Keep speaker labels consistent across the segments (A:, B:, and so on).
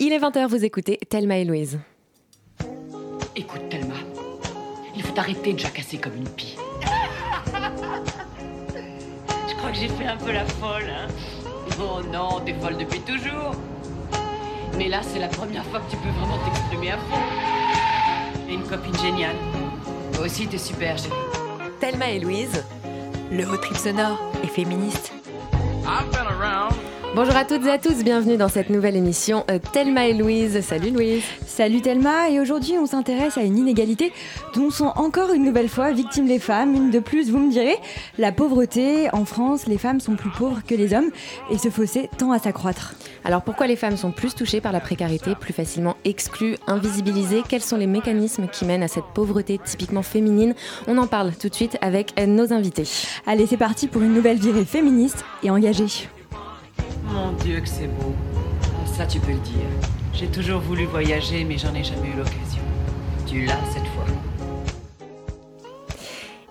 A: Il est 20h, vous écoutez Thelma et Louise.
B: Écoute, Thelma, il faut arrêter de jacasser comme une pie. Je crois que j'ai fait un peu la folle, hein. Oh non, t'es folle depuis toujours. Mais là, c'est la première fois que tu peux vraiment t'exprimer à fond. Et une copine géniale. Toi aussi, t'es super, chérie.
A: Thelma et Louise, le haut trip sonore et féministe. Bonjour à toutes et à tous, bienvenue dans cette nouvelle émission euh, Thelma et Louise. Salut Louise.
C: Salut Thelma, et aujourd'hui on s'intéresse à une inégalité dont sont encore une nouvelle fois victimes les femmes. Une de plus, vous me direz, la pauvreté. En France, les femmes sont plus pauvres que les hommes et ce fossé tend à s'accroître.
A: Alors pourquoi les femmes sont plus touchées par la précarité, plus facilement exclues, invisibilisées? Quels sont les mécanismes qui mènent à cette pauvreté typiquement féminine? On en parle tout de suite avec nos invités.
C: Allez, c'est parti pour une nouvelle virée féministe et engagée.
B: Mon Dieu, que c'est beau. Ça, tu peux le dire. J'ai toujours voulu voyager, mais j'en ai jamais eu l'occasion. Tu l'as cette fois.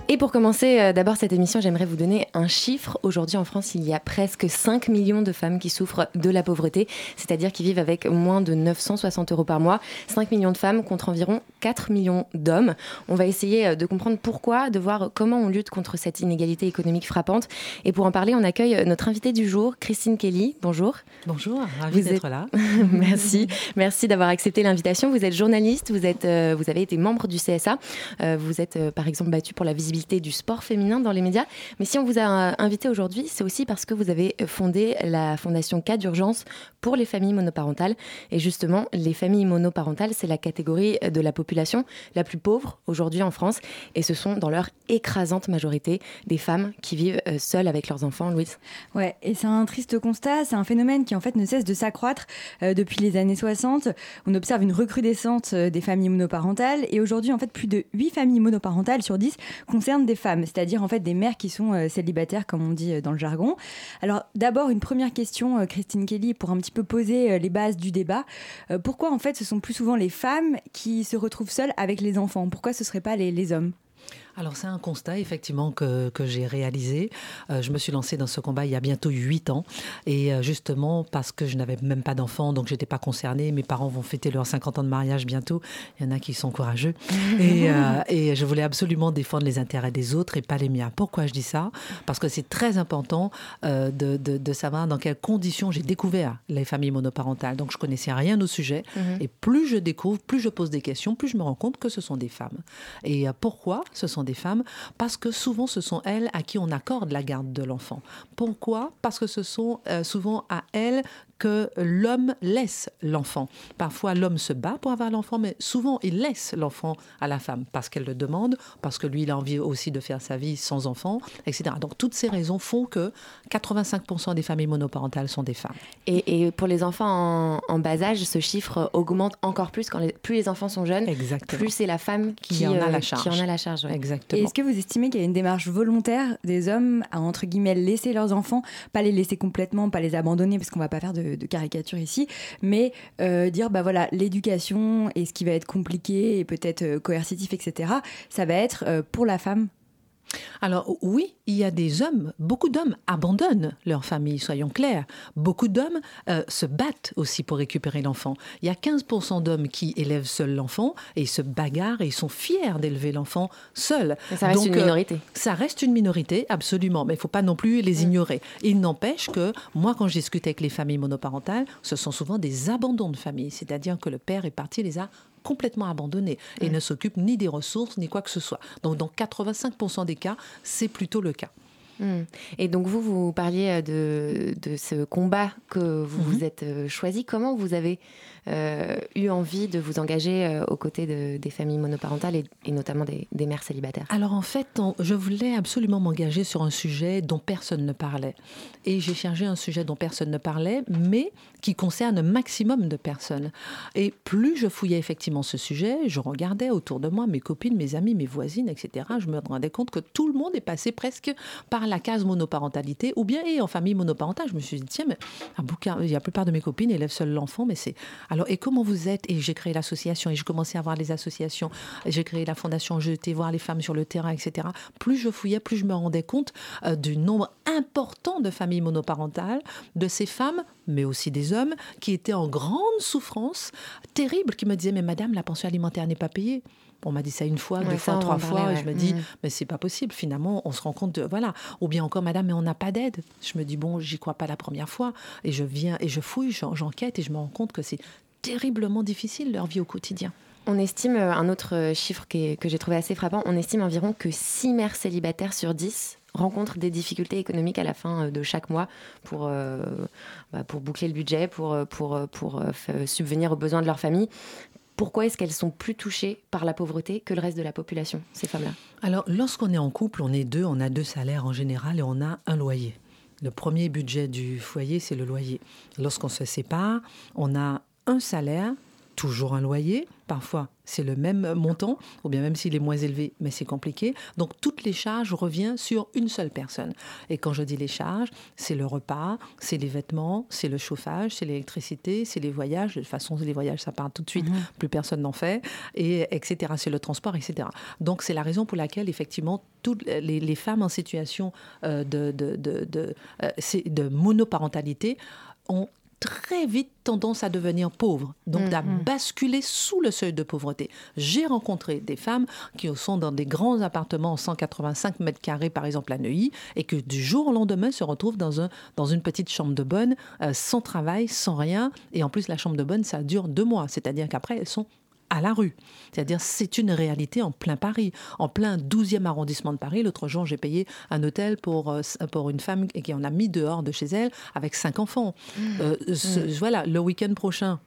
A: Et pour commencer euh, d'abord cette émission, j'aimerais vous donner un chiffre. Aujourd'hui en France, il y a presque 5 millions de femmes qui souffrent de la pauvreté, c'est-à-dire qui vivent avec moins de 960 euros par mois. 5 millions de femmes contre environ 4 millions d'hommes. On va essayer euh, de comprendre pourquoi, de voir comment on lutte contre cette inégalité économique frappante. Et pour en parler, on accueille notre invitée du jour, Christine Kelly. Bonjour.
D: Bonjour, ravie d'être
A: êtes-
D: là.
A: Merci, merci d'avoir accepté l'invitation. Vous êtes journaliste, vous, êtes, euh, vous avez été membre du CSA, euh, vous êtes euh, par exemple battu pour la visibilité du sport féminin dans les médias. Mais si on vous a euh, invité aujourd'hui, c'est aussi parce que vous avez fondé la fondation Cas d'urgence pour les familles monoparentales. Et justement, les familles monoparentales, c'est la catégorie de la population la plus pauvre aujourd'hui en France. Et ce sont dans leur écrasante majorité des femmes qui vivent euh, seules avec leurs enfants. Louise
C: Ouais, et c'est un triste constat, c'est un phénomène qui en fait ne cesse de s'accroître euh, depuis les années 60. On observe une recrudescence euh, des familles monoparentales et aujourd'hui en fait plus de 8 familles monoparentales sur 10 concernent des femmes, c'est-à-dire en fait des mères qui sont célibataires comme on dit dans le jargon. Alors d'abord une première question Christine Kelly pour un petit peu poser euh, les bases du débat. Euh, pourquoi en fait ce sont plus souvent les femmes qui se retrouvent seules avec les enfants? Pourquoi ce serait pas les, les hommes?
D: Alors c'est un constat effectivement que, que j'ai réalisé. Euh, je me suis lancée dans ce combat il y a bientôt huit ans et euh, justement parce que je n'avais même pas d'enfant donc j'étais pas concernée. Mes parents vont fêter leurs 50 ans de mariage bientôt. Il y en a qui sont courageux et, euh, et je voulais absolument défendre les intérêts des autres et pas les miens. Pourquoi je dis ça? Parce que c'est très important de, de, de savoir dans quelles conditions j'ai découvert les familles monoparentales. Donc je connaissais rien au sujet et plus je découvre, plus je pose des questions, plus je me rends compte que ce sont des femmes. Et pourquoi ce sont femmes Parce que souvent ce sont elles à qui on accorde la garde de l'enfant. Pourquoi? Parce que ce sont euh, souvent à elles que l'homme laisse l'enfant. Parfois l'homme se bat pour avoir l'enfant, mais souvent il laisse l'enfant à la femme parce qu'elle le demande, parce que lui il a envie aussi de faire sa vie sans enfant, etc. Donc toutes ces raisons font que 85% des familles monoparentales sont des femmes.
A: Et, et pour les enfants en, en bas âge, ce chiffre augmente encore plus quand les, plus les enfants sont jeunes,
D: Exactement.
A: plus c'est la femme qui,
D: Qui en a
A: euh,
D: la
A: qui
D: charge.
A: en a la charge. ouais.
D: Exactement.
C: est-ce que vous estimez qu'il y a une démarche volontaire des hommes à, entre guillemets, laisser leurs enfants, pas les laisser complètement, pas les abandonner, parce qu'on va pas faire de, de caricature ici, mais euh, dire, bah voilà, l'éducation et ce qui va être compliqué et peut-être euh, coercitif, etc., ça va être euh, pour la femme
D: Alors oui, il y a des hommes, beaucoup d'hommes abandonnent leur famille, soyons clairs. Beaucoup d'hommes euh, se battent aussi pour récupérer l'enfant. Il y a 15% d'hommes qui élèvent seuls l'enfant et ils se bagarrent et ils sont fiers d'élever l'enfant seul.
A: Mais ça reste une
D: euh,
A: minorité.
D: ça reste une minorité, absolument, mais il ne faut pas non plus les ignorer. Il n'empêche que moi, quand je discute avec les familles monoparentales, ce sont souvent des abandons de famille, c'est-à-dire que le père est parti, les a complètement abandonnés et ne s'occupe ni des ressources ni quoi que ce soit. Donc dans 85% des cas, c'est plutôt le cas.
A: Hmm. Et donc vous, vous parliez euh, de, de ce combat que vous
D: Mhm.
A: vous êtes euh, choisi. Comment vous avez eu envie de vous engager euh, aux côtés de- des familles monoparentales et, et notamment des, mères célibataires
D: Alors en fait, je voulais absolument m'engager sur un sujet dont personne ne parlait. Et j'ai cherché un sujet dont personne ne parlait, mais qui concerne un maximum de personnes. Et plus je fouillais effectivement ce sujet, je regardais autour de moi mes copines, mes amis, mes voisines, etc. Je me rendais compte que tout le monde est passé presque par la case monoparentalité ou bien est en famille monoparentale. Je me suis dit, tiens, mais un bouquin, la plupart de mes copines élèvent seul l'enfant, mais c'est... Alors, et comment vous êtes? Et j'ai créé l'association et je commençais à voir les associations. J'ai créé la fondation, été voir les femmes sur le terrain, etc. Plus je fouillais, plus je me rendais compte euh, du nombre important de familles monoparentales, de ces femmes mais aussi des hommes, qui étaient en grande souffrance, terrible, qui me disaient, mais madame, la pension alimentaire n'est pas payée. On m'a dit ça une fois, deux fois, trois fois. Et je me dis, mais mais c'est pas possible. Finalement, on se rend compte de. Voilà. Ou bien encore, madame, mais on n'a pas d'aide. Je me dis, bon, j'y crois pas la première fois. Et je viens et je fouille, j'enquête et je me rends compte que c'est terriblement difficile leur vie au quotidien.
A: On estime, euh, un autre euh, chiffre que j'ai trouvé assez frappant, on estime environ que 6 mères célibataires sur 10 rencontrent des difficultés économiques à la fin euh, de chaque mois pour, bah, pour boucler le budget, pour, pour, pour subvenir aux besoins de leur famille pourquoi est-ce qu'elles sont plus touchées par la pauvreté que le reste de la population, ces femmes-là?
D: Alors, lorsqu'on est en couple, on est deux, on a deux salaires en général et on a un loyer. Le premier budget du foyer, c'est le loyer. Lorsqu'on se sépare, on a un salaire toujours un loyer. Parfois, c'est le même montant, ou bien même s'il est moins élevé, mais c'est compliqué. Donc, toutes les charges reviennent sur une seule personne. Et quand je dis les charges, c'est le repas, c'est les vêtements, c'est le chauffage, c'est l'électricité, c'est les voyages. De toute façon, les voyages, ça part tout de suite, mhm. plus personne n'en fait, et etc. C'est le transport, etc. Donc, c'est la raison pour laquelle, effectivement, toutes les, femmes en situation euh, de, de, de, euh, de monoparentalité ont très vite tendance à devenir pauvre, donc à mm-hmm. basculer sous le seuil de pauvreté. J'ai rencontré des femmes qui sont dans des grands appartements en 185 mètres carrés, par exemple à Neuilly, et que du jour au lendemain se retrouvent dans, un, dans une petite chambre de bonne, euh, sans travail, sans rien, et en plus la chambre de bonne, ça dure deux mois, c'est-à-dire qu'après elles sont à la rue. C'est-à-dire, c'est une réalité en plein Paris, en plein 12e arrondissement de Paris. L'autre jour, j'ai payé un hôtel pour, euh, pour une femme qui en a mis dehors de chez elle avec cinq enfants. Mmh. Euh, mmh. Voilà, le week-end prochain,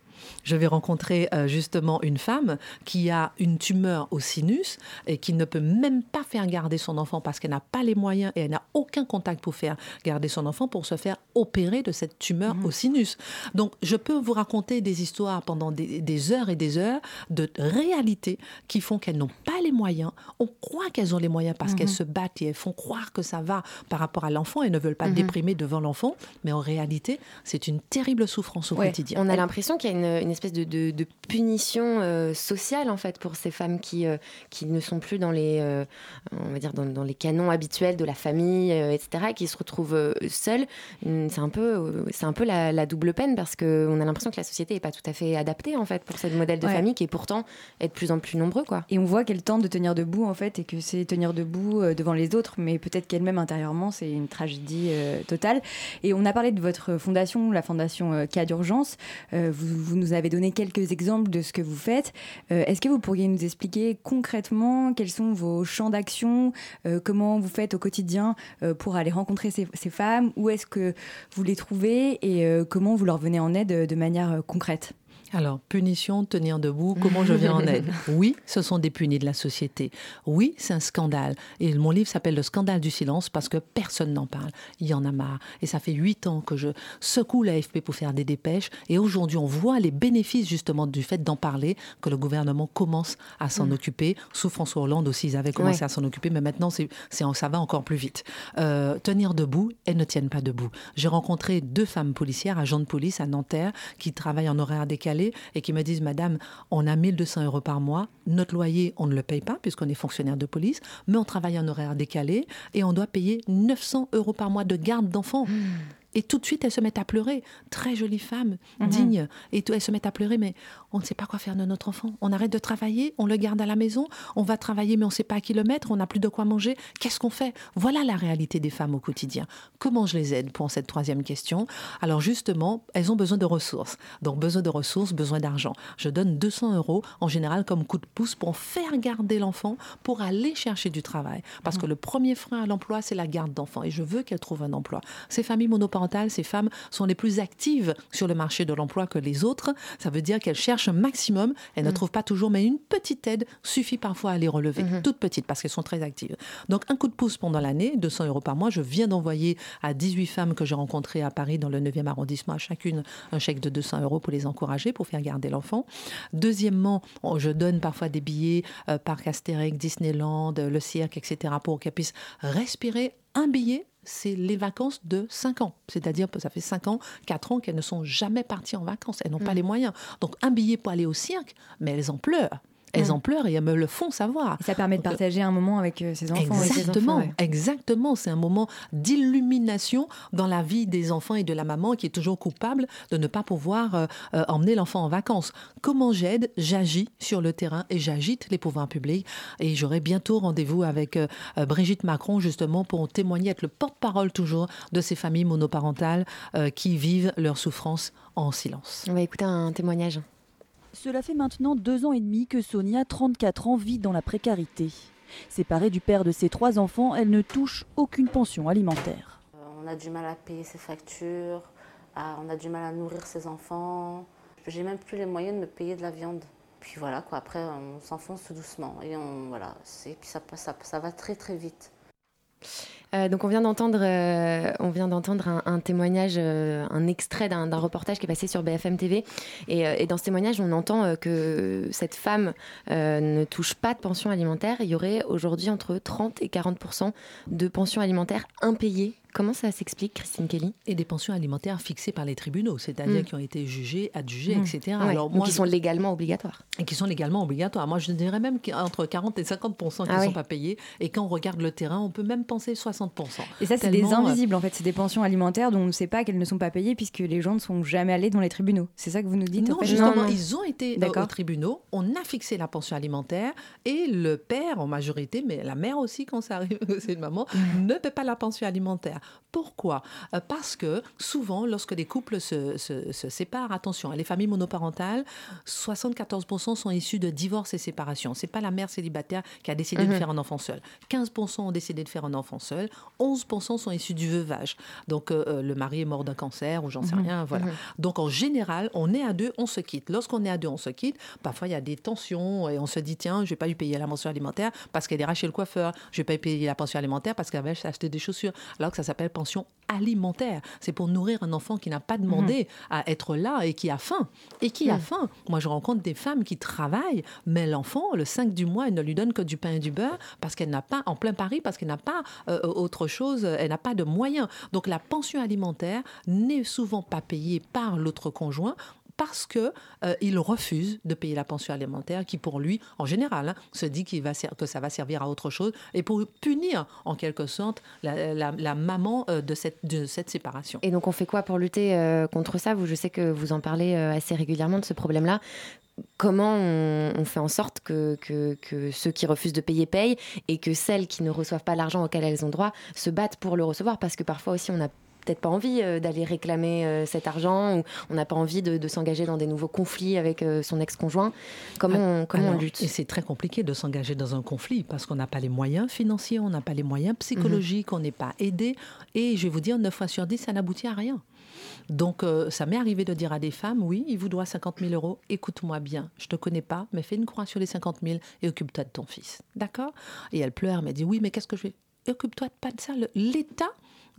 D: je vais rencontrer euh, justement une femme qui a une tumeur au sinus et qui ne peut même pas faire garder son enfant parce qu'elle n'a pas les moyens et elle n'a aucun contact pour faire garder son enfant pour se faire opérer de cette tumeur mmh. au sinus. Donc je peux vous raconter des histoires pendant des, heures et des heures de réalités qui font qu'elles n'ont pas les moyens. On croit qu'elles ont les moyens parce qu'elles mmh. se battent et elles font croire que ça va par rapport à l'enfant et ne veulent pas mmh. déprimer devant l'enfant. Mais en réalité, c'est une terrible souffrance au quotidien.
A: On a l'impression qu'il y a une une, espèce de, punition euh, sociale en fait pour ces femmes qui, euh, qui ne sont plus dans les, euh, on va dire dans, les canons habituels de la famille, etc., qui se retrouvent seules. C'est un peu, c'est un peu la, double peine parce qu'on a l'impression que la société n'est pas tout à fait adaptée en fait pour ce modèle de famille qui est pourtant est de plus en plus nombreux quoi.
C: Et on voit qu'elle tente de tenir debout en fait et que c'est tenir debout devant les autres, mais peut-être qu'elle-même intérieurement c'est une tragédie totale. Et on a parlé de votre fondation, la fondation Cas d'urgence. vous, vous nous avez donné quelques exemples de ce que vous faites. Euh, est-ce que vous pourriez nous expliquer concrètement quels sont vos champs d'action, euh, comment vous faites au quotidien euh, pour aller rencontrer ces, ces femmes, où est-ce que vous les trouvez et comment vous leur venez en aide de manière concrète?
D: Alors, punition, tenir debout, comment je viens en aide? Oui, ce sont des punis de la société. Oui, c'est un scandale. Et mon livre s'appelle Le scandale du silence parce que personne n'en parle. Il y en a marre. Et ça fait huit ans que je secoue l'AFP pour faire des dépêches. Et aujourd'hui, on voit les bénéfices justement du fait d'en parler, que le gouvernement commence à s'en mm. occuper. Sous François Hollande aussi, ils avaient commencé à s'en occuper, mais maintenant, c'est, ça va encore plus vite. Euh, tenir debout, elles ne tiennent pas debout. J'ai rencontré deux femmes policières, agents de police à Nanterre, qui travaillent en horaire décalé et qui me disent Madame, on a 1200 euros par mois, notre loyer, on ne le paye pas puisqu'on est fonctionnaire de police, mais on travaille en horaire décalé et on doit payer 900 euros par mois de garde d'enfants. Mmh. Et tout de suite, elles se mettent à pleurer. Très jolie femme, mhm. digne. Et elles se mettent à pleurer, mais on ne sait pas quoi faire de notre enfant. On arrête de travailler, on le garde à la maison, on va travailler, mais on ne sait pas à qui le mettre, on n'a plus de quoi manger. Qu'est-ce qu'on fait? Voilà la réalité des femmes au quotidien. Comment je les aide pour cette troisième question? Alors justement, elles ont besoin de ressources. Donc besoin de ressources, besoin d'argent. Je donne 200 euros en général comme coup de pouce pour faire garder l'enfant, pour aller chercher du travail. Parce mhm. que le premier frein à l'emploi, c'est la garde d'enfant. Et je veux qu'elles trouvent un emploi. Ces familles monoparentales, ces femmes sont les plus actives sur le marché de l'emploi que les autres. Ça veut dire qu'elles cherchent un maximum. Elles ne mm. trouvent pas toujours, mais une petite aide suffit parfois à les relever. Mm-hmm. Toute petite, parce qu'elles sont très actives. Donc, un coup de pouce pendant l'année, 200 euros par mois. Je viens d'envoyer à 18 femmes que j'ai rencontrées à Paris, dans le 9e arrondissement, à chacune un chèque de 200 euros pour les encourager, pour faire garder l'enfant. Deuxièmement, je donne parfois des billets, euh, Parc Astérix, Disneyland, le cirque, etc., pour qu'elles puissent respirer un billet c'est les vacances de 5 ans. C'est-à-dire que ça fait 5 ans, 4 ans qu'elles ne sont jamais parties en vacances. Elles n'ont pas mm. les moyens. Donc un billet pour aller au cirque, mais elles en pleurent. Elles en pleurent et elles me le font savoir.
C: Et ça permet de
D: Donc,
C: partager un moment avec euh, ses enfants. et ses
D: Exactement,
C: enfants, ouais.
D: exactement. C'est un moment d'illumination dans la vie des enfants et de la maman qui est toujours coupable de ne pas pouvoir euh, euh, emmener l'enfant en vacances. Comment j'aide? J'agis sur le terrain et j'agite les pouvoirs publics. Et j'aurai bientôt rendez-vous avec euh, euh, Brigitte Macron justement pour témoigner, être le porte-parole toujours de ces familles monoparentales euh, qui vivent leur souffrance en silence.
A: On va écouter un témoignage.
E: Cela fait maintenant deux ans et demi que Sonia, 34 ans, vit dans la précarité. Séparée du père de ses trois enfants, elle ne touche aucune pension alimentaire.
F: Euh, On a du mal à payer ses factures, on a du mal à nourrir ses enfants. J'ai même plus les moyens de me payer de la viande. Puis voilà, quoi. après on s'enfonce doucement et on, voilà, puis ça, ça, ça va très très vite.
A: Euh, donc on vient d'entendre, euh, on vient d'entendre un, témoignage, euh, un extrait d'un reportage qui est passé sur BFM TV. Et, et dans ce témoignage, on entend que cette femme ne touche pas de pension alimentaire. Il y aurait aujourd'hui entre 30 et 40 de pensions alimentaires impayées. Comment ça s'explique, Christine Kelly?
D: Et des pensions alimentaires fixées par les tribunaux, c'est-à-dire
A: Mm.
D: qui ont été jugées, adjugées,
C: Mm.
D: etc.
A: Ouais,
D: Alors
A: donc
D: moi,
A: qui sont légalement obligatoires.
D: et qui sont légalement obligatoires. Moi, je dirais même qu'entre 40 et 50% qui ne
A: Ah
D: sont
A: oui.
D: pas payés. Et quand on regarde le terrain, on peut même penser 60%
C: Et ça, c'est des
D: euh,
C: invisibles, en fait. C'est des pensions alimentaires dont on ne sait pas qu'elles ne sont pas payées puisque les gens ne sont jamais allés dans les tribunaux. C'est ça que vous nous dites,
D: Non,
C: en fait?
D: justement,
A: Non, non.
D: ils ont été euh, aux tribunaux, on a fixé la pension alimentaire et le père en majorité, mais la mère aussi quand ça arrive, c'est une maman, ne paie pas la pension alimentaire. Pourquoi? Euh, Parce que souvent, lorsque les couples se, se- se séparent, attention, les familles monoparentales, 74% sont issus de divorces et séparations. C'est pas la mère célibataire qui a décidé de
A: Mhm.
D: faire un enfant seul. 15% ont décidé de faire un enfant seul. 11% sont issus du veuvage. Donc euh, euh, le mari est mort d'un cancer ou j'en sais
C: Mhm.
D: rien. Voilà.
A: Mhm.
D: Donc en général, on est à deux, on se quitte. Lorsqu'on est à deux, on se quitte. Parfois, il y a des tensions et on se dit tiens, je vais pas lui payer la pension alimentaire parce qu'elle ira chez le coiffeur. Je vais pas lui payer la pension alimentaire parce qu'elle va acheter des chaussures. Alors que ça s'appelle pension alimentaire. C'est pour nourrir un enfant qui n'a pas demandé à être là et qui a faim. Et qui a
A: Mhm.
D: faim. Moi, je rencontre des femmes qui travaillent, mais l'enfant, le 5 du mois, elle ne lui donne que du pain et du beurre parce qu'elle n'a pas, en plein Paris, parce qu'elle n'a pas euh, autre chose, elle n'a pas de moyens. Donc la pension alimentaire n'est souvent pas payée par l'autre conjoint parce que euh, il refuse de payer la pension alimentaire qui pour lui en général hein, se dit qu'il va que ça va servir à autre chose et pour punir en quelque sorte la, maman euh, de cette séparation.
A: Et donc on fait quoi pour lutter euh, contre ça? Vous, Je sais que vous en parlez assez régulièrement de ce problème-là. Comment on, fait en sorte que, que, ceux qui refusent de payer payent et que celles qui ne reçoivent pas l'argent auquel elles ont droit se battent pour le recevoir? Parce que parfois aussi on n'a peut-être pas envie euh, d'aller réclamer euh, cet argent ou on n'a pas envie de, de s'engager dans des nouveaux conflits avec euh, son ex-conjoint. Comment, on, comment on lutte
D: Et c'est très compliqué de s'engager dans un conflit parce qu'on n'a pas les moyens financiers, on n'a pas les moyens psychologiques, on n'est pas aidé. Et je vais vous dire, 9 fois sur 10, ça n'aboutit à rien. Donc, euh, ça m'est arrivé de dire à des femmes, oui, il vous doit 50 000 euros, écoute-moi bien, je te connais pas, mais fais une croix sur les 50 000 et occupe-toi de ton fils. D'accord? Et elle pleure, elle m'a dit, oui, mais qu'est-ce que je vais... Et Occupe-toi pas de ça. L'État,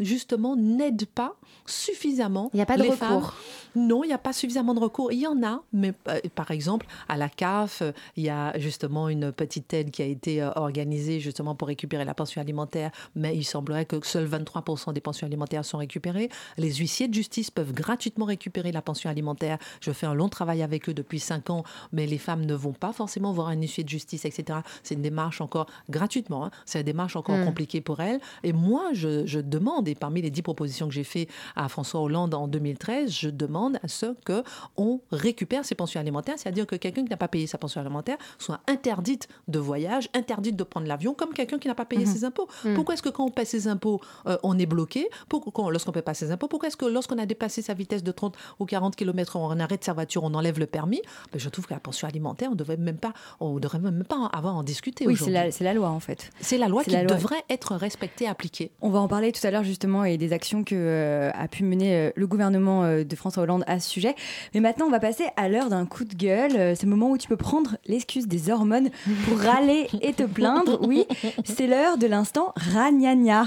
D: justement, n'aide pas suffisamment
A: Il n'y a pas de recours.
D: femmes non, il n'y a pas suffisamment de recours. Il y en a, mais euh, par exemple, à la CAF, euh, il y a justement une petite aide qui a été euh, organisée justement pour récupérer la pension alimentaire, mais il semblerait que seuls 23% des pensions alimentaires sont récupérées. Les huissiers de justice peuvent gratuitement récupérer la pension alimentaire. Je fais un long travail avec eux depuis 5 ans, mais les femmes ne vont pas forcément voir un huissier de justice, etc. C'est une démarche encore gratuitement, hein. c'est une démarche encore
A: Mm.
D: compliquée pour elles. Et moi, je, je demande, et parmi les 10 propositions que j'ai fait à François Hollande en 2013, je demande à ce que on récupère ses pensions alimentaires, c'est-à-dire que quelqu'un qui n'a pas payé sa pension alimentaire soit interdite de voyage, interdite de prendre l'avion, comme quelqu'un qui n'a pas payé
A: Mhm.
D: ses impôts.
A: Mhm.
D: Pourquoi est-ce que quand on paie ses impôts, euh, on est bloqué? Pourquoi lorsqu'on ne paie pas ses impôts Pourquoi est-ce que lorsqu'on a dépassé sa vitesse de 30 ou 40 km on arrête sa voiture, on enlève le permis? Ben, Je trouve que la pension alimentaire, on devrait même pas, on devrait même pas avoir à en discuter
C: Oui, c'est la, loi, en fait.
D: C'est la loi qui
C: la loi.
D: devrait être respectée, appliquée.
C: On va en parler tout à l'heure justement et des actions que euh, a pu mener euh, le gouvernement euh, de François Hollande à ce sujet. Mais maintenant, on va passer à l'heure d'un coup de gueule. C'est le moment où tu peux prendre l'excuse des hormones pour râler et te plaindre. Oui, c'est l'heure de l'instant ragnagna.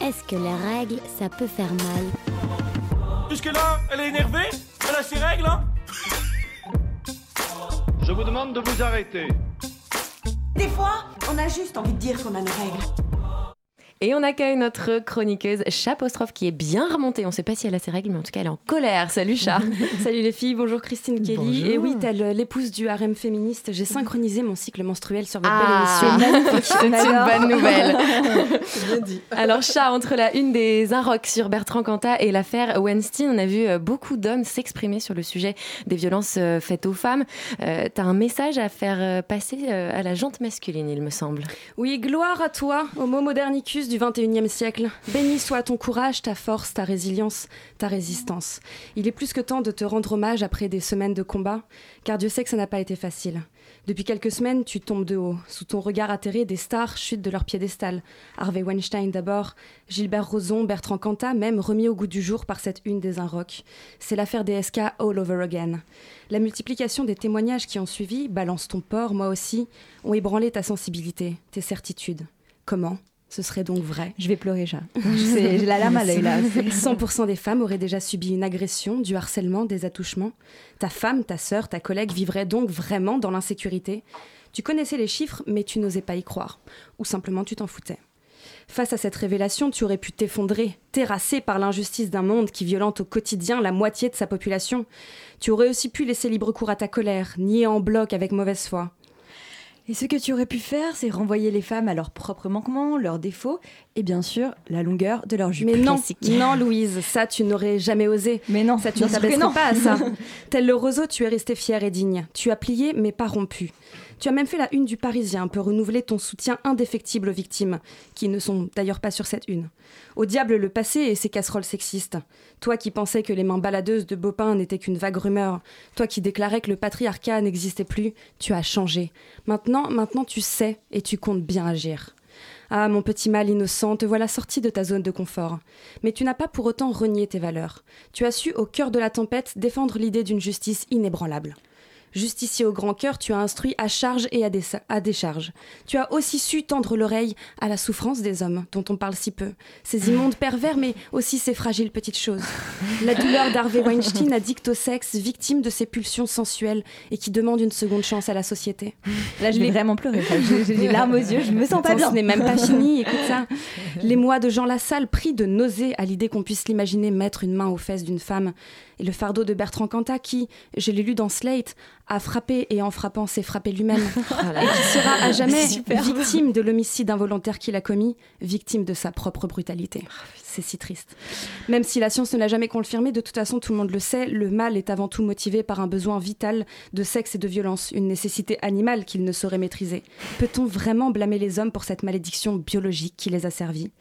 G: Est-ce que les règles, ça peut faire mal?
H: Jusque-là, elle est énervée? Elle a ses règles, hein?
I: Je vous demande de vous arrêter.
J: Des fois, on a juste envie de dire qu'on a nos règles.
A: Et on accueille notre chroniqueuse Chapostrophe qui est bien remontée. On ne sait pas si elle a ses règles, mais en tout cas, elle est en colère. Salut Chat.
I: Salut les filles, bonjour Christine Kelly.
D: Bonjour.
I: Et oui, telle l'épouse du harem féministe, j'ai synchronisé mon cycle menstruel sur votre
A: Ah,
I: belle émission.
A: c'est une
C: Alors.
A: bonne nouvelle.
D: Bien dit.
A: Alors, chat, entre la une des Inrocks sur Bertrand Cantat et l'affaire Weinstein, on a vu euh, beaucoup d'hommes s'exprimer sur le sujet des violences euh, faites aux femmes. Euh, T'as un message à faire euh, passer à la jante masculine, il me semble.
I: Oui, gloire à toi, homo modernicus du 21e siècle. Béni soit ton courage, ta force, ta résilience, ta résistance. Il est plus que temps de te rendre hommage après des semaines de combat, car Dieu sait que ça n'a pas été facile. Depuis quelques semaines, tu tombes de haut. Sous ton regard atterré, des stars chutent de leur piédestal. Harvey Weinstein d'abord, Gilbert Rozon, Bertrand Cantat, même remis au goût du jour par cette une des Inrocks. C'est l'affaire DSK all over again. La multiplication des témoignages qui ont suivi, balance ton port, moi aussi, ont ébranlé ta sensibilité, tes certitudes. Comment? Ce serait donc vrai.
C: Je vais pleurer, chat. J'ai la larme à l'œil là.
I: 100% des femmes auraient déjà subi une agression, du harcèlement, des attouchements. Ta femme, ta sœur, ta collègue vivraient donc vraiment dans l'insécurité. Tu connaissais les chiffres, mais tu n'osais pas y croire. Ou simplement tu t'en foutais. Face à cette révélation, tu aurais pu t'effondrer, terrassé par l'injustice d'un monde qui violente au quotidien la moitié de sa population. Tu aurais aussi pu laisser libre cours à ta colère, nier en bloc avec mauvaise foi.
C: Et ce que tu aurais pu faire, c'est renvoyer les femmes à leurs propres manquements, leurs défauts, et bien sûr, la longueur de leur jupe.
I: Mais non,
C: Classique.
I: non Louise, ça tu n'aurais jamais osé.
C: Mais non,
I: Ça, tu ne t'abaisserais pas à ça. Tel le roseau, tu es resté fier et digne. Tu as plié, mais pas rompu. Tu as même fait la une du Parisien pour renouveler ton soutien indéfectible aux victimes, qui ne sont d'ailleurs pas sur cette une. Au diable le passé et ses casseroles sexistes. Toi qui pensais que les mains baladeuses de Bopin n'étaient qu'une vague rumeur, toi qui déclarais que le patriarcat n'existait plus, tu as changé. Maintenant, maintenant tu sais et tu comptes bien agir. Ah, mon petit mal innocent, te voilà sorti de ta zone de confort. Mais tu n'as pas pour autant renié tes valeurs. Tu as su, au cœur de la tempête, défendre l'idée d'une justice inébranlable. Justicier au grand cœur, tu as instruit à charge et à, décharge. Tu as aussi su tendre l'oreille à la souffrance des hommes, dont on parle si peu. Ces immondes pervers, mais aussi ces fragiles petites choses. La douleur d'Harvey Weinstein, addict au sexe, victime de ses pulsions sensuelles et qui demande une seconde chance à la société.
C: Là, je vais vraiment pleurer. chat. J'ai des larmes aux yeux, je me sens pas bien.
I: Ce n'est même pas fini, écoute ça. Les mois de Jean Lassalle pris de nausée à l'idée qu'on puisse l'imaginer mettre une main aux fesses d'une femme. Et le fardeau de Bertrand Cantat qui, je l'ai lu dans Slate, a frappé et en frappant s'est frappé lui-même. et qui sera à jamais victime de l'homicide involontaire qu'il a commis, victime de sa propre brutalité. C'est si triste. Même si la science ne l'a jamais confirmé, de toute façon, tout le monde le sait, le mal est avant tout motivé par un besoin vital de sexe et de violence, une nécessité animale qu'il ne saurait maîtriser. Peut-on vraiment blâmer les hommes pour cette malédiction biologique qui les a servis?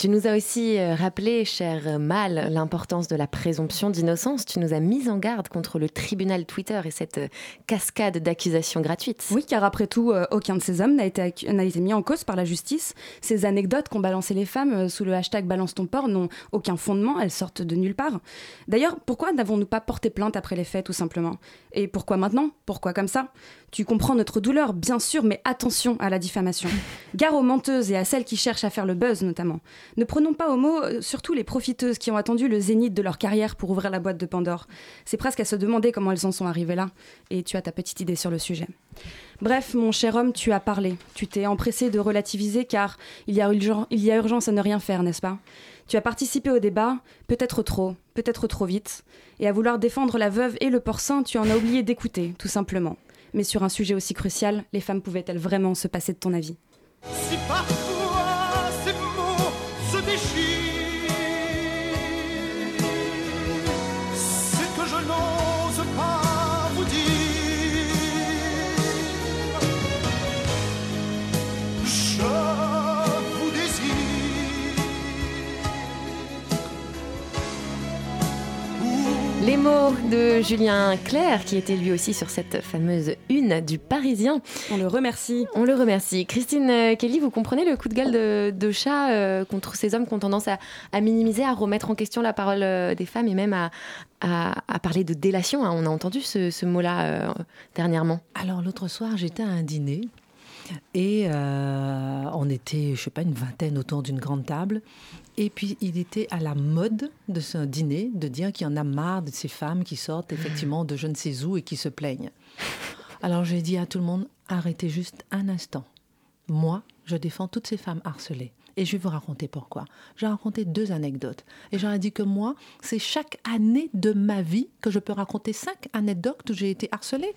A: Tu nous as aussi euh, rappelé, cher Mal, l'importance de la présomption d'innocence. Tu nous as mis en garde contre le tribunal Twitter et cette euh, cascade d'accusations gratuites.
I: Oui, car après tout, euh, aucun de ces hommes n'a été, mis en cause par la justice. Ces anecdotes qu'ont balancées les femmes sous le hashtag Balance ton port n'ont aucun fondement, elles sortent de nulle part. D'ailleurs, pourquoi n'avons-nous pas porté plainte après les faits, tout simplement? Et pourquoi maintenant? Pourquoi comme ça? Tu comprends notre douleur, bien sûr, mais attention à la diffamation. Gare aux menteuses et à celles qui cherchent à faire le buzz, notamment. Ne prenons pas au mot, euh, surtout les profiteuses qui ont attendu le zénith de leur carrière pour ouvrir la boîte de Pandore. C'est presque à se demander comment elles en sont arrivées là. Et tu as ta petite idée sur le sujet. Bref, mon cher homme, tu as parlé. Tu t'es empressé de relativiser car il y, a urgence, il y a urgence à ne rien faire, n'est-ce pas? Tu as participé au débat, peut-être trop, peut-être trop vite. Et à vouloir défendre la veuve et le porcin, tu en as oublié d'écouter, tout simplement. Mais sur un sujet aussi crucial, les femmes pouvaient-elles vraiment se passer de ton avis?
H: Mots
A: de Julien Clerc, qui était lui aussi sur cette fameuse une du Parisien.
I: On le remercie.
A: On le remercie. Christine euh, Kelly, vous comprenez le coup de gueule de, de chat euh, contre ces hommes qui ont tendance à, à minimiser, à remettre en question la parole euh, des femmes et même à, à- à parler de délation hein. On a entendu ce, ce mot-là euh, dernièrement.
D: Alors l'autre soir, j'étais à un dîner et euh, on était, je sais pas, une vingtaine autour d'une grande table. Et puis il était à la mode de ce dîner de dire qu'il y en a marre de ces femmes qui sortent effectivement de je ne sais où et qui se plaignent. Alors j'ai dit à tout le monde arrêtez juste un instant. Moi, je défends toutes ces femmes harcelées. Et je vais vous raconter pourquoi. J'ai raconté deux anecdotes. Et j'aurais dit que moi, c'est chaque année de ma vie que je peux raconter cinq anecdotes où j'ai été harcelée.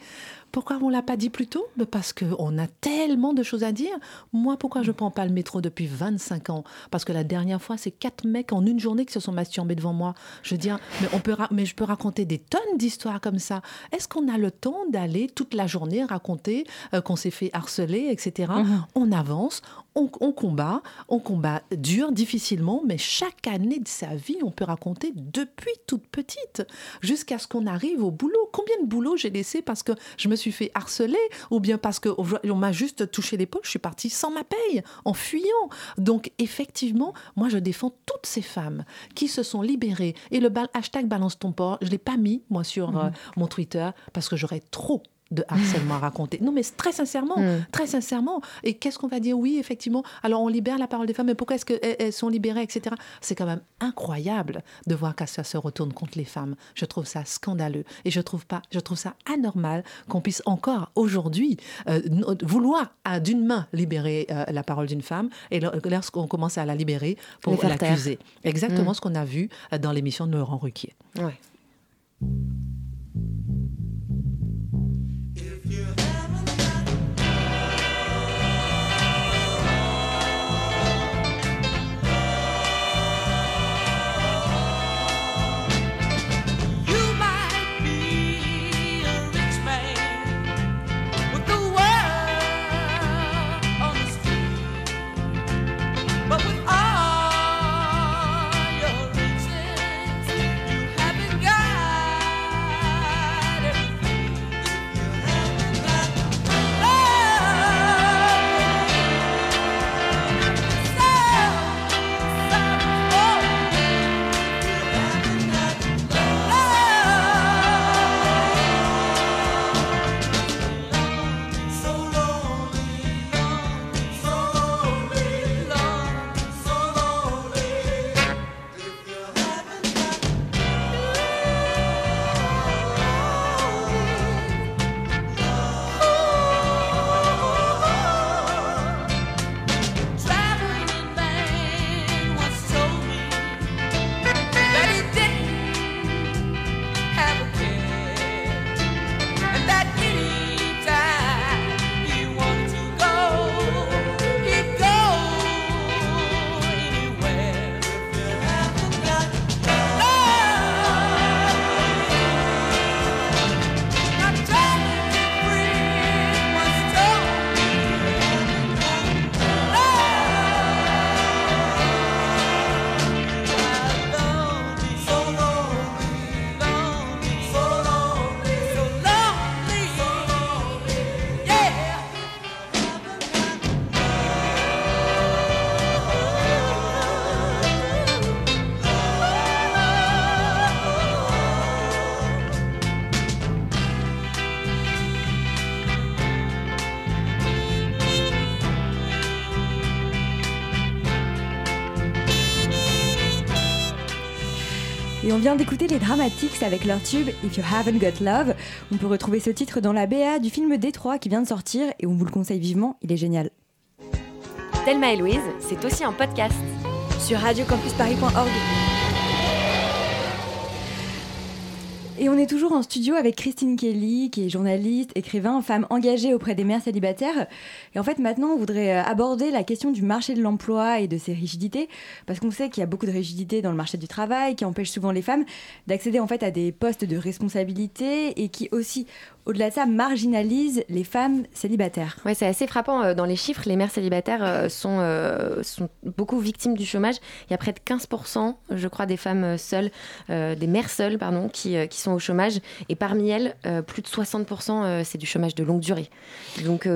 D: Pourquoi on ne l'a pas dit plus tôt? Ben Parce qu'on a tellement de choses à dire. Moi, pourquoi je ne prends pas le métro depuis 25 ans? Parce que la dernière fois, c'est quatre mecs en une journée qui se sont masturbés devant moi. Je dire, mais, on peut mais je peux raconter des tonnes d'histoires comme ça. Est-ce qu'on a le temps d'aller toute la journée raconter euh, qu'on s'est fait harceler, etc. Mhm. On avance, on, combat, on combat dur, difficilement, mais chaque année de sa vie, on peut raconter depuis toute petite jusqu'à ce qu'on arrive au boulot. Combien de boulot j'ai laissé parce que je me suis fait harceler ou bien parce qu'on m'a juste touché l'épaule, je suis partie sans ma paye, en fuyant. Donc effectivement, moi je défends toutes ces femmes qui se sont libérées. Et le hashtag balance ton port, je ne l'ai pas mis moi sur mmh. euh, mon Twitter parce que j'aurais trop de harcèlement à raconter. Non, mais très sincèrement, hmm. très sincèrement. Et qu'est-ce qu'on va dire? Oui, effectivement. Alors, on libère la parole des femmes, mais pourquoi est-ce qu'elles sont libérées, etc. C'est quand même incroyable de voir qu'à ça se retourne contre les femmes. Je trouve ça scandaleux et je trouve pas, je trouve ça anormal qu'on puisse encore aujourd'hui euh, vouloir d'une main libérer euh, la parole d'une femme et lorsqu'on commence à la libérer pour l'accuser. Exactement hmm. ce qu'on a vu euh, dans l'émission de Laurent Ruquier. Ouais.
C: Vient d'écouter les Dramatics avec leur tube If You Haven't Got Love. On peut retrouver ce titre dans la BA du film Détroit qui vient de sortir et on vous le conseille vivement, il est génial.
A: Thelma et Louise, c'est aussi un podcast
C: sur radiocampusparis.org. Et on est toujours en studio avec Christine Kelly, qui est journaliste, écrivain, femme engagée auprès des mères célibataires. Et en fait, maintenant, on voudrait euh, aborder la question du marché de l'emploi et de ses rigidités, parce qu'on sait qu'il y a beaucoup de rigidités dans le marché du travail qui empêchent souvent les femmes d'accéder en fait à des postes de responsabilité et qui aussi au-delà de ça, marginalise les femmes célibataires.
A: Ouais, c'est assez frappant. Euh, dans les chiffres, les mères célibataires euh, sont, euh, sont beaucoup victimes du chômage. Il y a près de 15%, je crois, des femmes seules, des mères seules, pardon, qui, qui sont au chômage. Et parmi elles, plus de 60%, c'est du chômage de longue durée. Donc,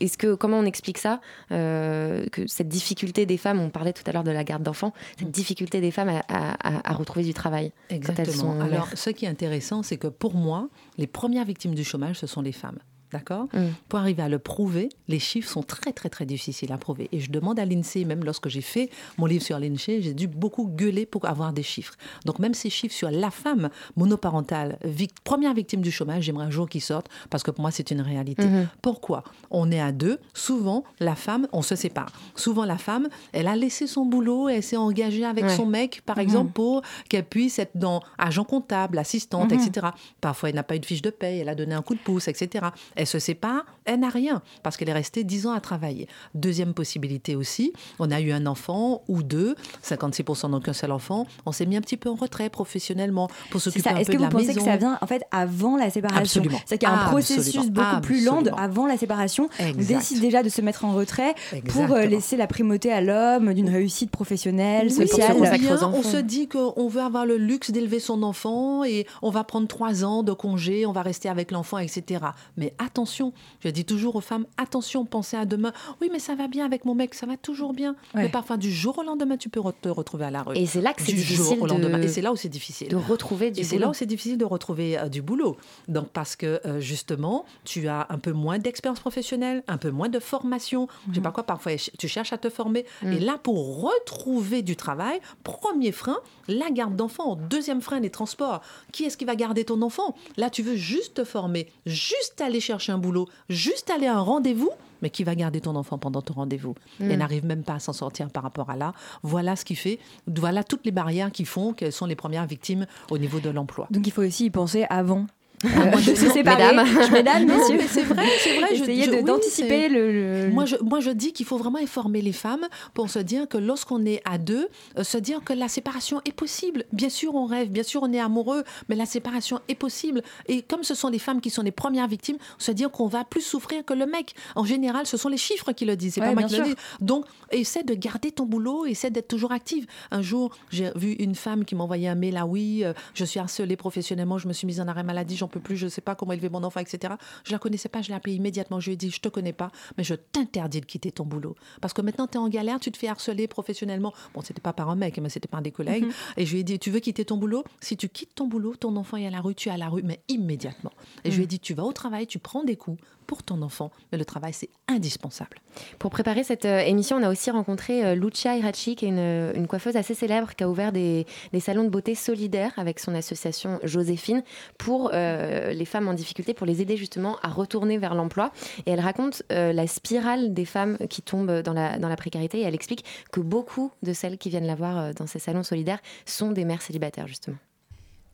A: est-ce que comment on explique ça Que cette difficulté des femmes, on parlait tout à l'heure de la garde d'enfants, cette difficulté des femmes à, à, retrouver du travail.
D: Exactement. Alors, ce qui est intéressant, c'est que pour moi, les premières victimes du chômage, ce sont les femmes D'accord
A: Mm.
D: Pour arriver à le prouver, les chiffres sont très, très, très difficiles à prouver. Et je demande à l'INSEE, même lorsque j'ai fait mon livre sur l'INSEE, j'ai dû beaucoup gueuler pour avoir des chiffres. Donc, même ces chiffres sur la femme monoparentale, vic- première victime du chômage, j'aimerais un jour qu'ils sortent, parce que pour moi, c'est une réalité.
A: Mhm.
D: Pourquoi On est à deux? Souvent, la femme, on se sépare. Souvent, la femme, elle a laissé son boulot, elle s'est engagée avec
A: Ouais.
D: son mec, par exemple, pour qu'elle puisse être dans agent comptable, assistante,
C: Mhm.
D: etc. Parfois, elle n'a pas eu de fiche de paye, elle a donné un coup de pouce, etc. Elle se sépare, elle n'a rien, parce qu'elle est restée 10 ans à travailler. Deuxième possibilité aussi, on a eu un enfant ou deux, 56% donc un seul enfant, on s'est mis un petit peu en retrait professionnellement pour s'occuper un
C: Est-ce
D: peu
C: que
D: de
C: vous
D: la
C: pensez
D: maison.
C: que ça vient en fait avant la séparation
D: Absolument.
C: C'est qu'il y a un processus
D: Absolument.
C: beaucoup plus lent de-
D: Absolument.
C: avant la séparation. On décide déjà de se mettre en retrait pour euh, laisser la primauté à l'homme d'une réussite professionnelle,
D: Oui,
C: sociale.
D: bien, on se dit qu'on veut avoir le luxe d'élever son enfant et on va prendre trois ans de congé, on va rester avec l'enfant, etc. Mais attention, je dis toujours aux femmes, attention, pensez à demain. Oui, mais ça va bien avec mon mec, ça va toujours bien.
C: Ouais.
D: Mais parfois, du jour au lendemain, tu peux te retrouver à la rue.
A: Et c'est là que c'est
D: du jour
A: difficile
D: au lendemain.
A: de,
D: Et c'est là où c'est difficile.
A: de retrouver du
D: Et c'est là où c'est difficile de retrouver euh, du boulot. Donc, parce que euh, justement, tu as un peu moins d'expérience professionnelle, un peu moins de formation. Je sais pas quoi, parfois tu cherches à te former.
A: Mhm.
D: Et là, pour retrouver du travail, premier frein, la garde d'enfant. Deuxième frein, les transports. Qui est-ce qui va garder ton enfant? Là, tu veux juste te former, juste aller chercher un boulot, juste aller à un rendez-vous. Mais qui va garder ton enfant pendant ton rendez-vous
A: Mhm.
D: Elle n'arrive même pas à s'en sortir par rapport à là. Voilà ce qui fait, voilà toutes les barrières qui font qu'elles sont les premières victimes au niveau de l'emploi.
C: Donc il faut aussi y penser avant.
D: Moi,
C: Euh,
A: mesdames.
C: Messieurs.
D: mais c'est vrai, c'est vrai. je-
C: Essayez d'anticiper
D: c'est-
C: le,
D: Moi je, moi, je dis qu'il faut vraiment informer les femmes pour se dire que lorsqu'on est à deux, euh, se dire que la séparation est possible. Bien sûr, on rêve, bien sûr, on est amoureux, mais la séparation est possible. Et comme ce sont les femmes qui sont les premières victimes, se dire qu'on va plus souffrir que le mec. En général, ce sont les chiffres qui le disent, c'est
C: Ouais,
D: pas moi qui le dis. Donc, essaie de garder ton boulot, essaie d'être toujours active. Un jour, j'ai vu une femme qui m'envoyait un mail, ah oui, euh, je suis harcelée professionnellement, je me suis mise en arrêt maladie, j'en peux plus, je ne sais pas comment élever mon enfant, etc. Je la connaissais pas, je l'ai appelée immédiatement, je lui ai dit, je te connais pas, mais je t'interdis de quitter ton boulot. Parce que maintenant, tu es en galère, tu te fais harceler professionnellement. Bon, c'était pas par un mec, mais c'était par des collègues. Et je lui ai dit, tu veux quitter ton boulot? Si tu quittes ton boulot, ton enfant est à la rue, tu es à la rue, mais immédiatement. Et je lui ai dit, tu vas au travail, tu prends des coups pour ton enfant, mais le travail, c'est indispensable.
A: Pour préparer cette euh, émission, on a aussi rencontré euh, Lucia Irachi, qui est une, une coiffeuse assez célèbre, qui a ouvert des, des salons de beauté solidaires avec son association Joséphine pour euh, les femmes en difficulté, pour les aider justement à retourner vers l'emploi. Et elle raconte euh, la spirale des femmes qui tombent dans la, dans la précarité et elle explique que beaucoup de celles qui viennent la voir euh, dans ces salons solidaires sont des mères célibataires justement.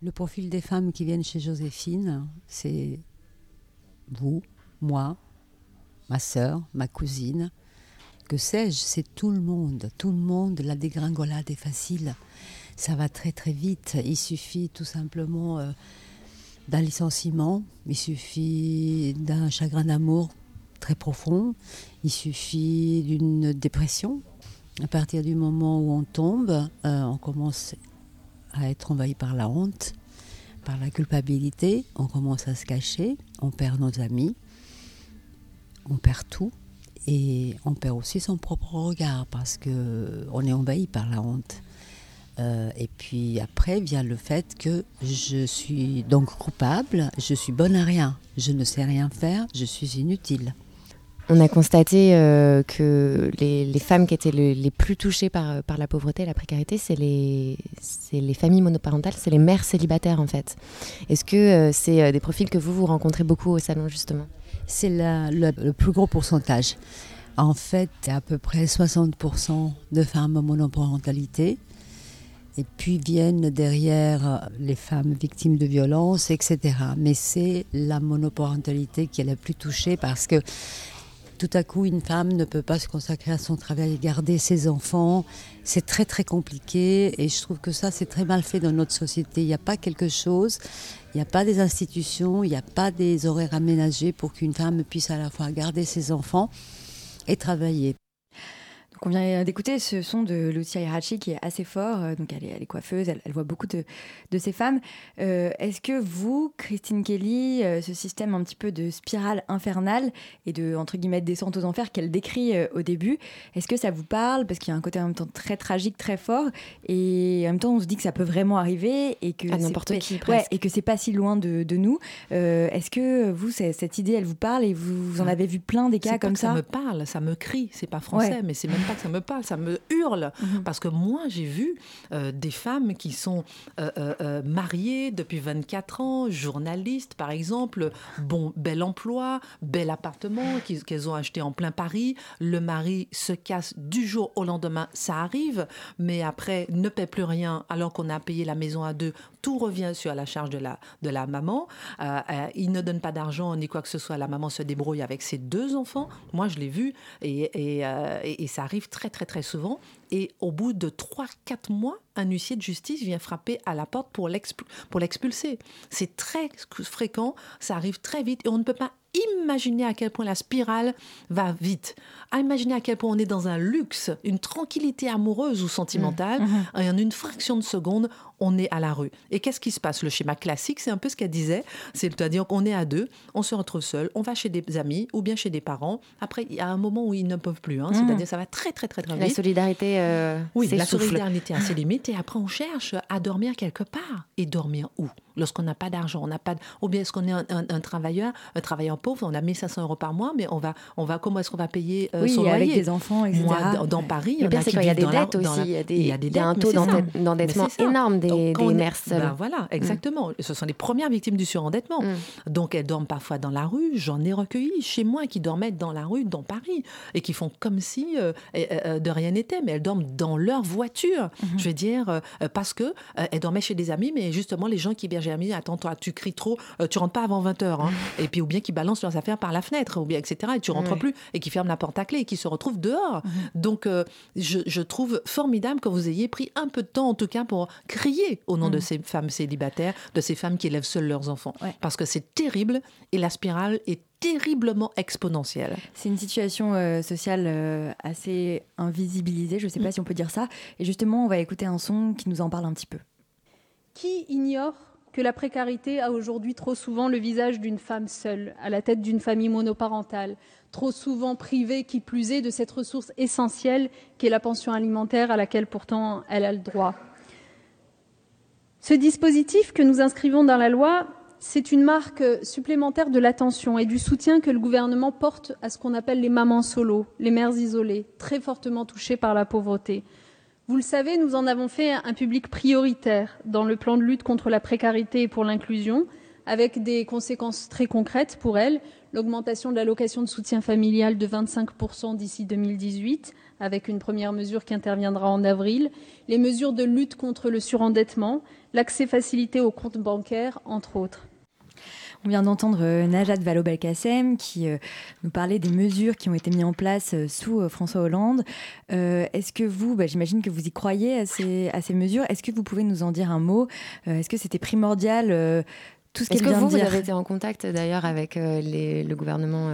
J: Le profil des femmes qui viennent chez Joséphine, c'est vous, moi, ma sœur, ma cousine, que sais-je, c'est tout le monde. Tout le monde, la dégringolade est facile. Ça va très très vite. Il suffit tout simplement euh, d'un licenciement, il suffit d'un chagrin d'amour très profond, il suffit d'une dépression. À partir du moment où on tombe, euh, on commence à être envahi par la honte, par la culpabilité, on commence à se cacher, on perd nos amis, on perd tout et on perd aussi son propre regard parce que on est envahi par la honte. Euh, et puis après vient le fait que je suis donc coupable, je suis bonne à rien, je ne sais rien faire, je suis inutile.
A: On a constaté euh, que les, les femmes qui étaient le- les plus touchées par, par la pauvreté et la précarité, c'est les, les familles monoparentales, c'est les mères célibataires en fait. Est-ce que euh, c'est des profils que vous, vous rencontrez beaucoup au salon justement?
J: C'est le, le plus gros pourcentage. En fait, à peu près 60% de femmes en monoparentalité. Et puis viennent derrière les femmes victimes de violences, etc. Mais c'est la monoparentalité qui est la plus touchée parce que tout à coup, une femme ne peut pas se consacrer à son travail et garder ses enfants. C'est très très compliqué et je trouve que ça, c'est très mal fait dans notre société. Il n'y a pas quelque chose, il n'y a pas des institutions, il n'y a pas des horaires aménagés pour qu'une femme puisse à la fois garder ses enfants et travailler.
C: Qu'on vient d'écouter, ce son de Lucia Hirachi qui est assez fort. Euh, donc elle est, elle est coiffeuse, elle, elle, voit beaucoup de, de ces femmes. Euh, Est-ce que vous, Christine Kelly, euh, ce système un petit peu de spirale infernale et de entre guillemets descente aux enfers qu'elle décrit au début, est-ce que ça vous parle? Parce qu'il y a un côté en même temps très tragique, très fort, et en même temps on se dit que ça peut vraiment arriver et que
A: n'importe qui.
C: Ouais, et que c'est pas si loin de, de nous. Euh, Est-ce que vous, cette idée, elle vous parle et vous, vous en avez vu plein des cas comme
D: ça Ça? me parle, ça me crie. C'est pas français, ouais. mais c'est même pas que ça me parle, ça me hurle. Mm -hmm. Parce que moi, j'ai vu euh, des femmes qui sont euh, euh, mariées depuis 24 ans, journalistes par exemple, bon, bel emploi, bel appartement qu'elles qu ont acheté en plein Paris. Le mari se casse du jour au lendemain, ça arrive, mais après ne paie plus rien alors qu'on a payé la maison à deux. Tout revient sur la charge de la, de la maman. il ne donne pas d'argent ni quoi que ce soit. La maman se débrouille avec ses deux enfants. Moi, je l'ai vu et, et, et, et ça arrive très très très souvent. Et au bout de 3-4 mois, un huissier de justice vient frapper à la porte pour l'expulser. C'est très fréquent, ça arrive très vite et on ne peut pas imaginer à quel point la spirale va vite. À imaginer à quel point on est dans un luxe, une tranquillité amoureuse ou sentimentale, mmh. et en une fraction de seconde, on est à la rue. Et qu'est-ce qui se passe? Le schéma classique, c'est un peu ce qu'elle disait, c'est-à-dire qu'on est à deux, on se retrouve seul, on va chez des amis ou bien chez des parents. Après, il y a un moment où ils ne peuvent plus, hein, mmh. c'est-à-dire ça va très très très très vite.
A: La solidarité, euh,
D: oui, la solidarité a ses limites, et après on cherche à dormir quelque part. Et dormir où? Lorsqu'on n'a pas d'argent, on n'a pas, de... ou bien est-ce qu'on est un, un, un, travailleur, un travailleur pauvre, on a 1500 euros par mois, mais on va, on va, comment est-ce qu'on va payer euh,
C: oui,
D: son
C: avec
D: loyer?
C: des enfants, etc.
D: Moi, dans, dans Paris,
A: le pire c'est qu'il y a des dettes aussi, il, y a des, il y a, y a un taux d'endettement énorme des, des mères seules.
D: Ben voilà, exactement. Mm. Ce sont les premières victimes du surendettement. Mm. Donc elles dorment parfois dans la rue. J'en ai recueilli chez moi qui dormaient dans la rue, dans Paris, et qui font comme si euh, euh, de rien n'était, mais elles dorment dans leur voiture. Mm -hmm. Je veux dire, euh, parce que elles dormaient chez des amis, mais justement les gens qui hébergeaient attends, toi, tu cries trop, tu rentres pas avant 20 heures, hein. et puis ou bien qui balancent leurs affaires par la fenêtre, ou bien etc. Et tu rentres plus, et qui ferment la porte à clé, et qui se retrouvent dehors. Donc je, je, trouve formidable que vous ayez pris un peu de temps, en tout cas, pour crier au nom de ces femmes célibataires, de ces femmes qui élèvent seules leurs enfants. Ouais. Parce que c'est terrible et la spirale est terriblement exponentielle.
C: C'est une situation euh, sociale euh, assez invisibilisée, je ne sais pas mmh. si on peut dire ça. Et justement, on va écouter un son qui nous en parle un petit peu.
K: Qui ignore que la précarité a aujourd'hui trop souvent le visage d'une femme seule, à la tête d'une famille monoparentale, trop souvent privée, qui plus est, de cette ressource essentielle qu'est la pension alimentaire à laquelle pourtant elle a le droit. Ce dispositif que nous inscrivons dans la loi, c'est une marque supplémentaire de l'attention et du soutien que le gouvernement porte à ce qu'on appelle les mamans solo, les mères isolées, très fortement touchées par la pauvreté. Vous le savez, nous en avons fait un public prioritaire dans le plan de lutte contre la précarité et pour l'inclusion, avec des conséquences très concrètes pour elles, l'augmentation de l'allocation de soutien familial de 25% d'ici 2018, avec une première mesure qui interviendra en avril, les mesures de lutte contre le surendettement, l'accès facilité aux comptes bancaires, entre autres.
C: On vient d'entendre euh, Najat Vallaud-Belkacem qui euh, nous parlait des mesures qui ont été mises en place euh, sous François Hollande. Est-ce que vous, bah, j'imagine que vous y croyez à ces, à ces mesures, est-ce que vous pouvez nous en dire un mot? Est-ce que c'était primordial tout ce
A: Est-ce que vous, avez été en contact d'ailleurs avec les, le gouvernement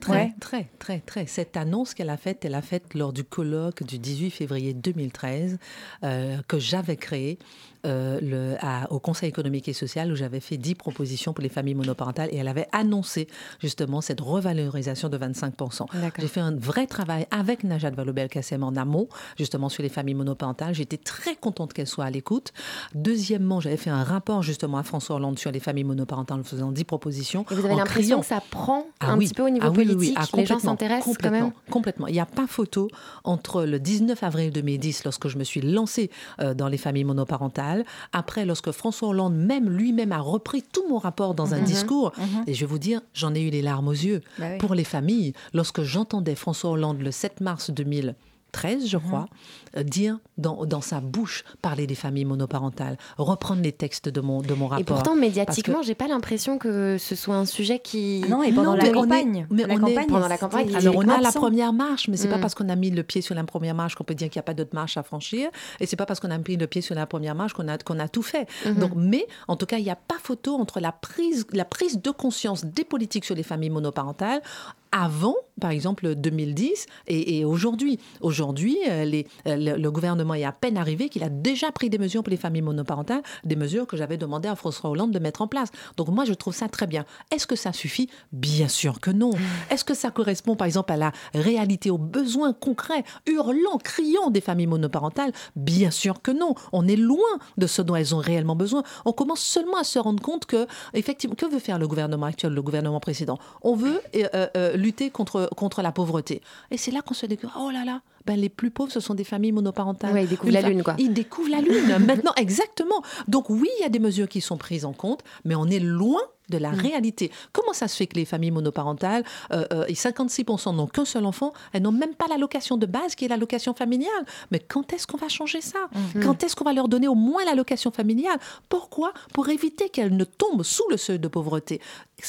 D: très, très, très, très. Cette annonce qu'elle a faite, elle a faite lors du colloque du 18 février 2013 euh, que j'avais créé euh, le, à, au Conseil économique et social où j'avais fait 10 propositions pour les familles monoparentales et elle avait annoncé justement cette revalorisation de 25%. J'ai fait un vrai travail avec Najat Vallaud-Belkacem en amont, justement sur les familles monoparentales. J'étais très contente qu'elle soit à l'écoute. Deuxièmement, j'avais fait un rapport justement à François Hollande sur les familles monoparentales en faisant 10 propositions.
A: Et vous avez l'impression que ça prend ah, un oui. petit peu au niveau
D: ah, oui,
A: politique
D: oui, ah,
A: Les gens s'intéressent quand même
D: Complètement. Il n'y a pas photo entre le 19 avril 2010, lorsque je me suis lancée euh, dans les familles monoparentales, après, lorsque François Hollande même lui-même a repris tout mon rapport dans un mm -hmm. discours, mm -hmm. et je vais vous dire, j'en ai eu les larmes aux yeux bah oui. pour les familles. Lorsque j'entendais François Hollande le 7 mars 2000, 13, je crois, mmh. euh, dire dans, dans, sa bouche parler des familles monoparentales, reprendre les textes de mon, de mon rapport.
A: Et pourtant, médiatiquement, que... j'ai pas l'impression que ce soit un sujet qui.
C: Ah non, et pendant non, la campagne.
D: mais
C: la
D: on
C: campagne,
D: est pendant la campagne. Alors, on a la première marche, mais c'est mmh. pas parce qu'on a mis le pied sur la première marche qu'on peut dire qu'il n'y a pas d'autre marche à franchir. Et c'est pas parce qu'on a mis le pied sur la première marche qu'on a, qu'on a tout fait. Mmh. Donc, mais, en tout cas, il n'y a pas photo entre la prise, la prise de conscience des politiques sur les familles monoparentales avant, par exemple, 2010 et, aujourd'hui. Aujourd'hui, euh, le, gouvernement est à peine arrivé qu'il a déjà pris des mesures pour les familles monoparentales, des mesures que j'avais demandé à François Hollande de mettre en place. Donc moi, je trouve ça très bien. Est-ce que ça suffit? Bien sûr que non. Est-ce que ça correspond, par exemple, à la réalité, aux besoins concrets, hurlants, criants des familles monoparentales? Bien sûr que non. On est loin de ce dont elles ont réellement besoin. On commence seulement à se rendre compte que, effectivement, que veut faire le gouvernement actuel, le gouvernement précédent? On veut euh, euh, lutter contre, contre la pauvreté. Et c'est là qu'on se dit oh là là, ben, les plus pauvres, ce sont des familles monoparentales.
A: ils découvrent la lune, quoi.
D: Ils découvrent la lune, maintenant, exactement. Donc oui, il y a des mesures qui sont prises en compte, mais on est loin de la mm. réalité. Comment ça se fait que les familles monoparentales, euh, euh, et 56% n'ont qu'un seul enfant, elles n'ont même pas l'allocation de base qui est l'allocation familiale. Mais quand est-ce qu'on va changer ça? Mm. Quand est-ce qu'on va leur donner au moins l'allocation familiale? Pourquoi? Pour éviter qu'elles ne tombent sous le seuil de pauvreté.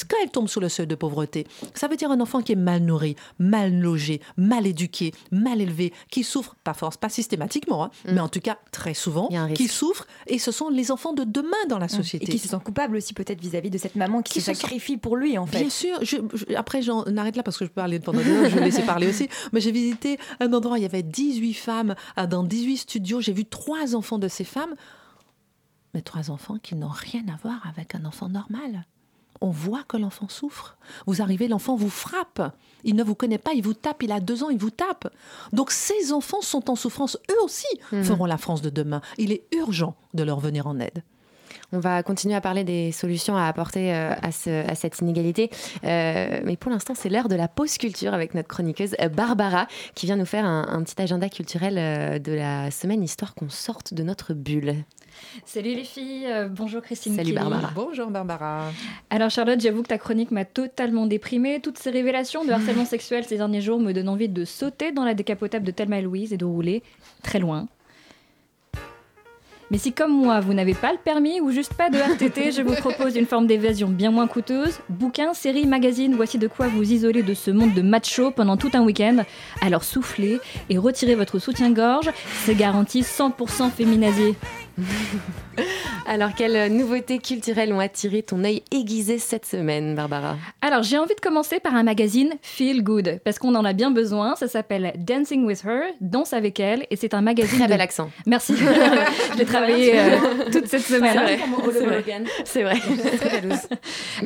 D: Quand elles tombent sous le seuil de pauvreté, ça veut dire un enfant qui est mal nourri, mal logé, mal éduqué, mal élevé, qui souffre, pas force, pas systématiquement, hein, mm. mais en tout cas très souvent, qui souffre, et ce sont les enfants de demain dans la société.
C: Et qui se sentent coupables aussi peut-être vis-à-vis de cette qui, se sacrifie pour lui, en fait.
D: Bien sûr. après, j'en arrête là parce que je peux parler pendant deux heures, je vais laisser parler aussi. Mais j'ai visité un endroit, il y avait 18 femmes euh, dans 18 studios. J'ai vu trois enfants de ces femmes, mais trois enfants qui n'ont rien à voir avec un enfant normal. On voit que l'enfant souffre. Vous arrivez, l'enfant vous frappe. Il ne vous connaît pas, il vous tape, il a deux ans, il vous tape. Donc ces enfants sont en souffrance. Eux aussi mmh. feront la France de demain. Il est urgent de leur venir en aide.
A: On va continuer à parler des solutions à apporter euh, à, cette inégalité. Euh, mais pour l'instant, c'est l'heure de la pause culture avec notre chroniqueuse euh, Barbara qui vient nous faire un, petit agenda culturel de la semaine, histoire qu'on sorte de notre bulle.
L: Salut les filles, bonjour Christine.
A: Salut Barbara.
D: Bonjour Barbara.
L: Alors Charlotte, j'avoue que ta chronique m'a totalement déprimée. Toutes ces révélations de harcèlement sexuel ces derniers jours me donnent envie de sauter dans la décapotable de Thelma Louise et de rouler très loin mais si comme moi, vous n'avez pas le permis ou juste pas de RTT, je vous propose une forme d'évasion bien moins coûteuse. Bouquins, séries, magazines, voici de quoi vous isoler de ce monde de macho pendant tout un week-end. Alors soufflez et retirez votre soutien-gorge, c'est garanti 100% féminasier.
A: Alors, quelles nouveautés culturelles ont attiré ton œil aiguisé cette semaine, Barbara?
L: Alors, j'ai envie de commencer par un magazine Feel Good, parce qu'on en a bien besoin. Ça s'appelle Dancing with Her, Danse avec elle, et c'est un magazine.
A: Très bel accent.
L: Merci. J'ai travaillé euh, toute cette semaine.
A: C'est vrai.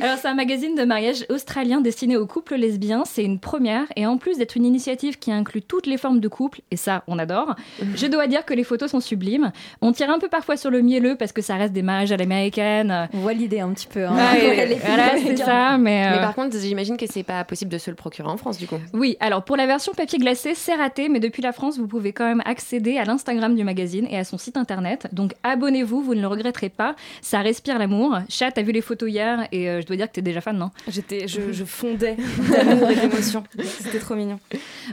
L: Alors, c'est un magazine de mariage australien destiné aux couples lesbiens. C'est une première, et en plus d'être une initiative qui inclut toutes les formes de couple, et ça, on adore, je dois dire que les photos sont sublimes. On tire un peu parfois sur le mielleux parce que ça reste des mariages à l'américaine.
C: On voit l'idée un petit peu. Hein.
L: voilà, c'est ça. Mais,
A: mais, par contre, j'imagine que c'est pas possible de se le procurer en France, du coup.
L: Oui, alors pour la version papier glacé, c'est raté, mais depuis la France, vous pouvez quand même accéder à l'Instagram du magazine et à son site internet. Donc abonnez-vous, vous ne le regretterez pas. Ça respire l'amour. Chat, t'as vu les photos hier et euh, je dois dire que t'es déjà fan, non?
C: J'étais, je, je fondais d'amour et d'émotion. C'était trop mignon.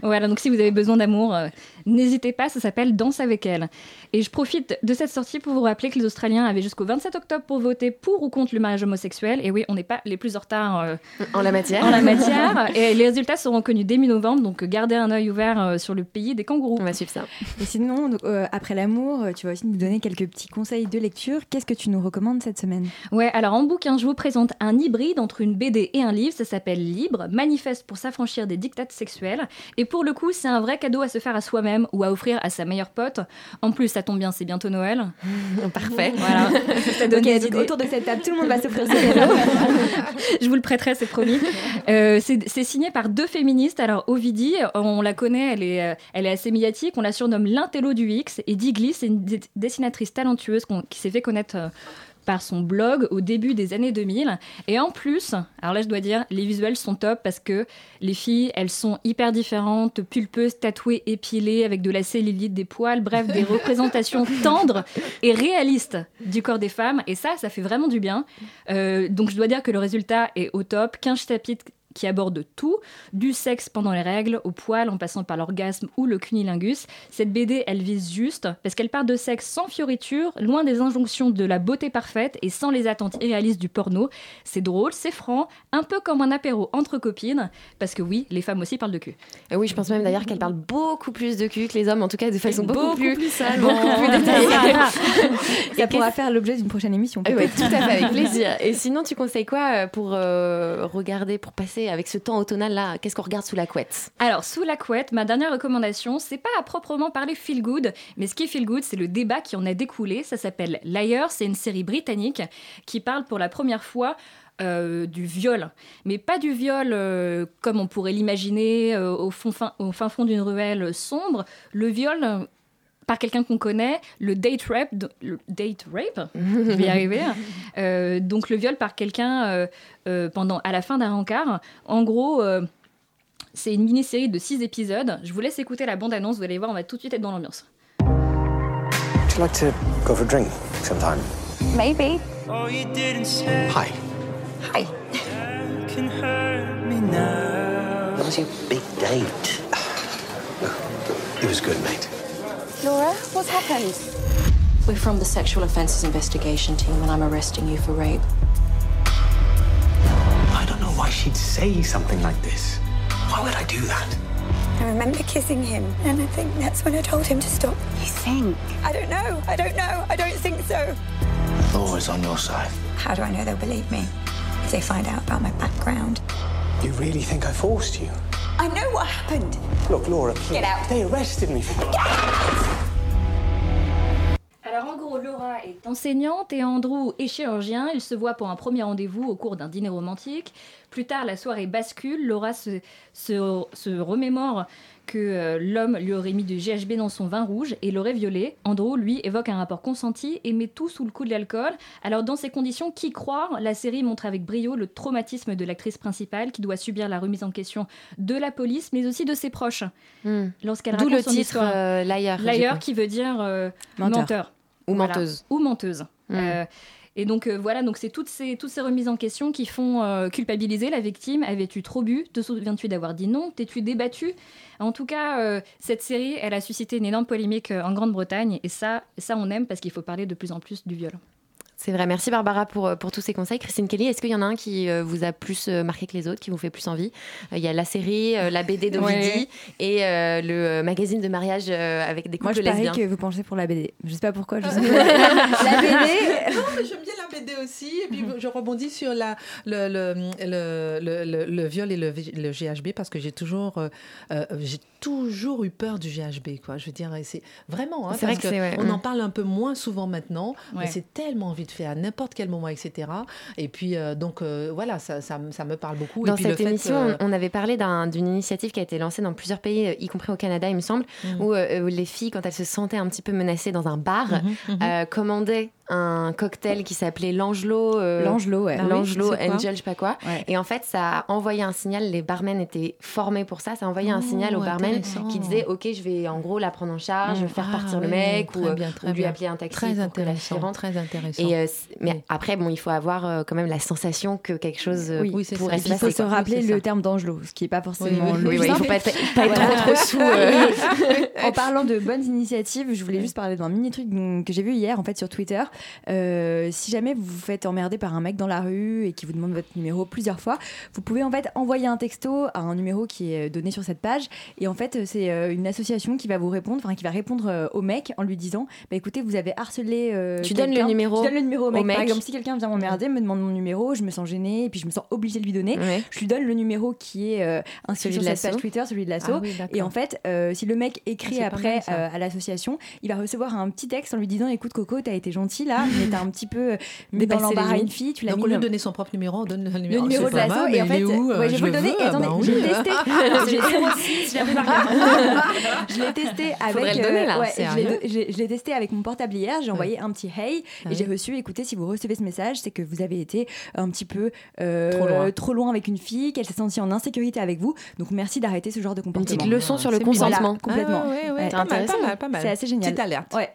L: Voilà, donc si vous avez besoin d'amour, euh, n'hésitez pas, ça s'appelle Danse avec elle. Et je profite de cette sortie pour vous rappeler que les Australiens avaient jusqu'au 27 octobre pour voter pour ou contre le mariage homosexuel. Et oui, on n'est pas les plus en retard euh,
A: en la matière.
L: En la matière. et les résultats seront connus dès mi-novembre, donc gardez un œil ouvert euh, sur le pays des kangourous.
A: On va suivre ça.
C: Et sinon, euh, après l'amour, tu vas aussi nous donner quelques petits conseils de lecture. Qu'est-ce que tu nous recommandes cette semaine?
L: Ouais, alors en bouquin, je vous présente un hybride entre une BD et un livre. Ça s'appelle Libre, manifeste pour s'affranchir des dictats sexuels. Et pour le coup, c'est un vrai cadeau à se faire à soi-même ou à offrir à sa meilleure pote. En plus, ça tombe bien, c'est bientôt Noël.
A: Parfait.
L: Voilà.
C: autour de cette table, tout le monde va s'offrir
L: Je vous le prêterai, c'est promis. Euh, c'est signé par deux féministes. Alors, Ovidie, on la connaît, elle est, euh, elle est assez médiatique. On la surnomme l'intello du X. Et Digli, c'est une dessinatrice talentueuse qui s'est fait connaître euh, par son blog au début des années 2000. Et en plus, alors là je dois dire, les visuels sont top parce que les filles, elles sont hyper différentes, pulpeuses, tatouées, épilées, avec de la cellulite, des poils, bref, des représentations tendres et réalistes du corps des femmes. Et ça, ça fait vraiment du bien. Euh, donc je dois dire que le résultat est au top. 15 chapitres qui aborde tout, du sexe pendant les règles, au poil, en passant par l'orgasme ou le cunilingus. Cette BD, elle vise juste, parce qu'elle parle de sexe sans fioriture, loin des injonctions de la beauté parfaite et sans les attentes irréalistes du porno. C'est drôle, c'est franc, un peu comme un apéro entre copines, parce que oui, les femmes aussi parlent de cul.
A: Et oui, je pense même d'ailleurs qu'elle parle beaucoup plus de cul que les hommes, en tout cas de façon beaucoup, plus,
C: beaucoup plus détaillée. Ça pourra faire l'objet d'une prochaine émission.
A: Oui, tout à fait, avec plaisir. Et sinon, tu conseilles quoi euh, pour euh, regarder, pour passer avec ce temps automnal là Qu'est-ce qu'on regarde sous la couette
L: Alors, sous la couette, ma dernière recommandation, c'est pas à proprement parler feel good, mais ce qui est feel good, c'est le débat qui en a découlé. Ça s'appelle Liar, c'est une série britannique qui parle pour la première fois euh, du viol, mais pas du viol euh, comme on pourrait l'imaginer euh, au, fond, fin, au fin fond d'une ruelle sombre. Le viol par quelqu'un qu'on connaît, le date rape, le date rape, je vais y arriver. Euh, donc le viol par quelqu'un euh, euh, pendant à la fin d'un rencard. En gros. euh, c'est une mini-série de 6 épisodes. Je vous laisse écouter la bande-annonce, vous allez voir, on va tout de suite être dans l'ambiance.
M: Would you like to go for a drink sometime?
N: Maybe.
H: Oh, you didn't say
M: Hi.
N: Hi.
H: can hurt me now.
M: That was your big date. It was good, mate.
N: Laura, what's happened?
O: We're from the Sexual Offences Investigation Team, and I'm arresting you for rape.
M: I don't know why she'd say something like this. Why would I do that?
N: I remember kissing him, and I think that's when I told him to stop. You think? I don't know. I don't know. I don't think so.
M: Laura's on your side.
N: How do I know they'll believe me if they find out about my background?
M: You really think I forced you?
N: I know what happened.
M: Look, Laura, please.
N: Get out.
M: They arrested me for
L: Alors en gros, Laura est enseignante et Andrew est chirurgien. Ils se voient pour un premier rendez-vous au cours d'un dîner romantique. Plus tard, la soirée bascule. Laura se, se, se remémore que euh, l'homme lui aurait mis du GHB dans son vin rouge et l'aurait violé. Andrew, lui, évoque un rapport consenti et met tout sous le coup de l'alcool. Alors dans ces conditions, qui croire? La série montre avec brio le traumatisme de l'actrice principale qui doit subir la remise en question de la police, mais aussi de ses proches. Lorsqu'elle
A: D'où
L: raconte
A: le
L: son
A: titre
L: histoire.
A: euh, Liar.
L: Liar qui veut dire euh,
A: Menteur.
L: menteur.
A: Ou
L: Voilà.
A: menteuse.
L: Ou menteuse.
A: Mm.
L: Euh, et donc euh, voilà, donc c'est toutes ces, toutes ces remises en question qui font euh, culpabiliser la victime. Avais-tu trop bu? Te souviens-tu d'avoir dit non? T'es-tu débattu? En tout cas, euh, cette série, elle a suscité une énorme polémique en Grande-Bretagne. Et ça, ça, on aime parce qu'il faut parler de plus en plus du viol.
A: C'est vrai. Merci Barbara pour, euh, pour tous ces conseils. Christine Kelly, est-ce qu'il y en a un qui euh, vous a plus euh, marqué que les autres, qui vous fait plus envie? Il y a la série, la BD d'Ovidi
C: Ouais.
A: et euh, le magazine de mariage avec des
C: Moi,
A: couples
C: je parie
A: lesbiens.
C: que vous penchez pour la BD. Je sais pas pourquoi. Je sais pas. la BD.
D: Non, mais j'aime bien la BD aussi. Et puis, je rebondis sur la, le, le, le, le, le- le viol et le, GHB parce que j'ai toujours, euh, j'ai toujours eu peur du GHB. Quoi. Je veux dire, c'est vraiment. hein,
A: C'est vrai que c'est- ouais.
D: On en
A: Mm.
D: parle un peu moins souvent maintenant,
L: Ouais.
D: mais c'est tellement vite fait à n'importe quel moment, etc. Et puis, euh, donc, euh, voilà, ça, ça, me- ça me parle beaucoup.
A: Dans
D: et puis,
A: cette
D: le fait
A: émission,
D: que-
A: on avait parlé d'un- d'une initiative qui a été lancée dans plusieurs pays, euh, y compris au Canada, il me semble,
D: Mm.
A: où, où les filles, quand elles se sentaient un petit peu menacées dans un bar,
D: Mhm, mhm.
A: commandaient un cocktail qui s'appelait l'Angelo. euh,
C: L'Angelo, ouais. Ah oui,
A: L'Angelo, Angel, je sais pas quoi.
C: Ouais.
A: Et en fait, ça a envoyé un signal. Les barmen étaient formés pour ça. Ça a envoyé un
D: Oh,
A: signal aux barmen
D: intéressant.
A: qui disaient Ok, je vais en gros la prendre en charge, faire
D: Ah,
A: partir le mec ou,
D: très
A: euh,
D: bien,
A: ou
D: très
A: lui
D: bien.
A: appeler un taxi
D: Très
A: pour que la
D: intéressant, très intéressant.
A: Et, euh, mais après, bon, il faut avoir euh, quand même la sensation que quelque chose euh,
C: Oui,
D: Oui, c'est ça.
A: pourrait se
C: puis, il faut
A: passer.
C: se rappeler le
D: ça.
C: terme d'Angelo, ce qui n'est pas forcément
D: Oui,
C: le
A: Oui,
C: plus
A: oui, il
C: simple.
A: faut pas être, trop trop sous.
C: en parlant de bonnes initiatives, je voulais juste parler d'un mini truc que j'ai vu hier en fait sur Twitter. Euh, si jamais vous vous faites emmerder par un mec dans la rue et qui vous demande votre numéro plusieurs fois, vous pouvez en fait envoyer un texto à un numéro qui est donné sur cette page. Et en fait, c'est euh, une association qui va vous répondre, enfin qui va répondre euh, au mec en lui disant bah, écoutez, vous avez harcelé. euh,
A: Tu donnes le numéro
C: Tu donnes le numéro au
A: au
C: mec. Par exemple, si quelqu'un vient m'emmerder, me demande mon numéro, je me sens gênée et puis je me sens obligée de lui donner.
A: Ouais.
C: Je lui donne le numéro qui est euh, inscrit
A: Celui
C: sur
A: de
C: cette page. Twitter, celui de l'asso.
D: Ah oui,
C: et en fait, euh, si le mec
D: Ah,
C: écrit
D: c'est pas
C: après
D: mal,
C: euh, à l'association, il va recevoir un petit texte en lui disant Écoute, Coco, t'as été gentil là, mais t'as un petit peu euh, mis dans l'embarras une fille, tu l'as
D: Donc,
C: mis
D: au lieu de donner son propre numéro, on donne le
C: le
D: numéro,
C: numéro
D: C'est
C: de
D: mal,
C: Et en fait, ouais, je vais vous le donner. attendez,
D: ah bah
C: j'ai
D: oui.
C: testé. J'ai- je l'ai testé avec.
A: Le
C: je l'ai- testé avec mon portable hier. J'ai
D: Ouais.
C: envoyé un petit hey
D: Ah
C: et j'ai reçu. Écoutez, si vous recevez ce message, c'est que vous avez été un petit peu euh,
D: Trop loin.
C: trop loin avec une fille, qu'elle s'est sentie en insécurité avec vous. Donc merci d'arrêter ce genre de
A: Une
C: comportement.
A: petite leçon sur le consentement.
C: Voilà, complètement.
D: Ah.
C: C'est assez génial.
D: Petite alerte.
C: Ouais.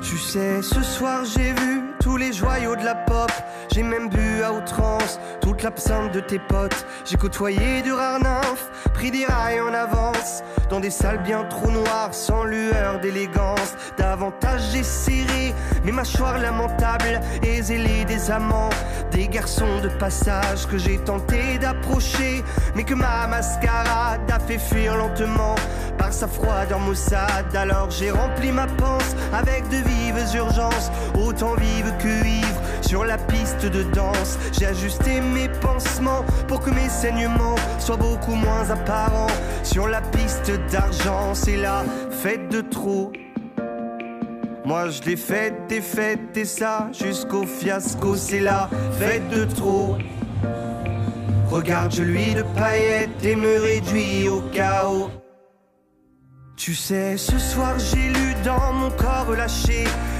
H: Tu sais, ce soir j'ai vu
P: tous les joyaux de la pop. J'ai même bu à outrance toute l'absinthe de tes potes. J'ai côtoyé de rares nymphes, pris des rails en avance. Dans des salles bien trop noires, sans lueur d'élégance. Davantage j'ai serré mes mâchoires lamentables et zélé des amants. Des garçons de passage que j'ai tenté d'approcher, mais que ma mascarade a fait fuir lentement par sa froideur maussade. Alors j'ai rempli ma panse avec de vives urgences, autant vives que ivres. Sur la piste de danse, j'ai ajusté mes pansements pour que mes saignements soient beaucoup moins apparents. Sur la piste d'argent, c'est la fête de trop. Moi je l'ai faite et faite et ça jusqu'au fiasco, c'est la fête de trop. Regarde, je lui de paillettes et me réduis au chaos. Tu sais, ce soir j'ai lu dans mon corps lâché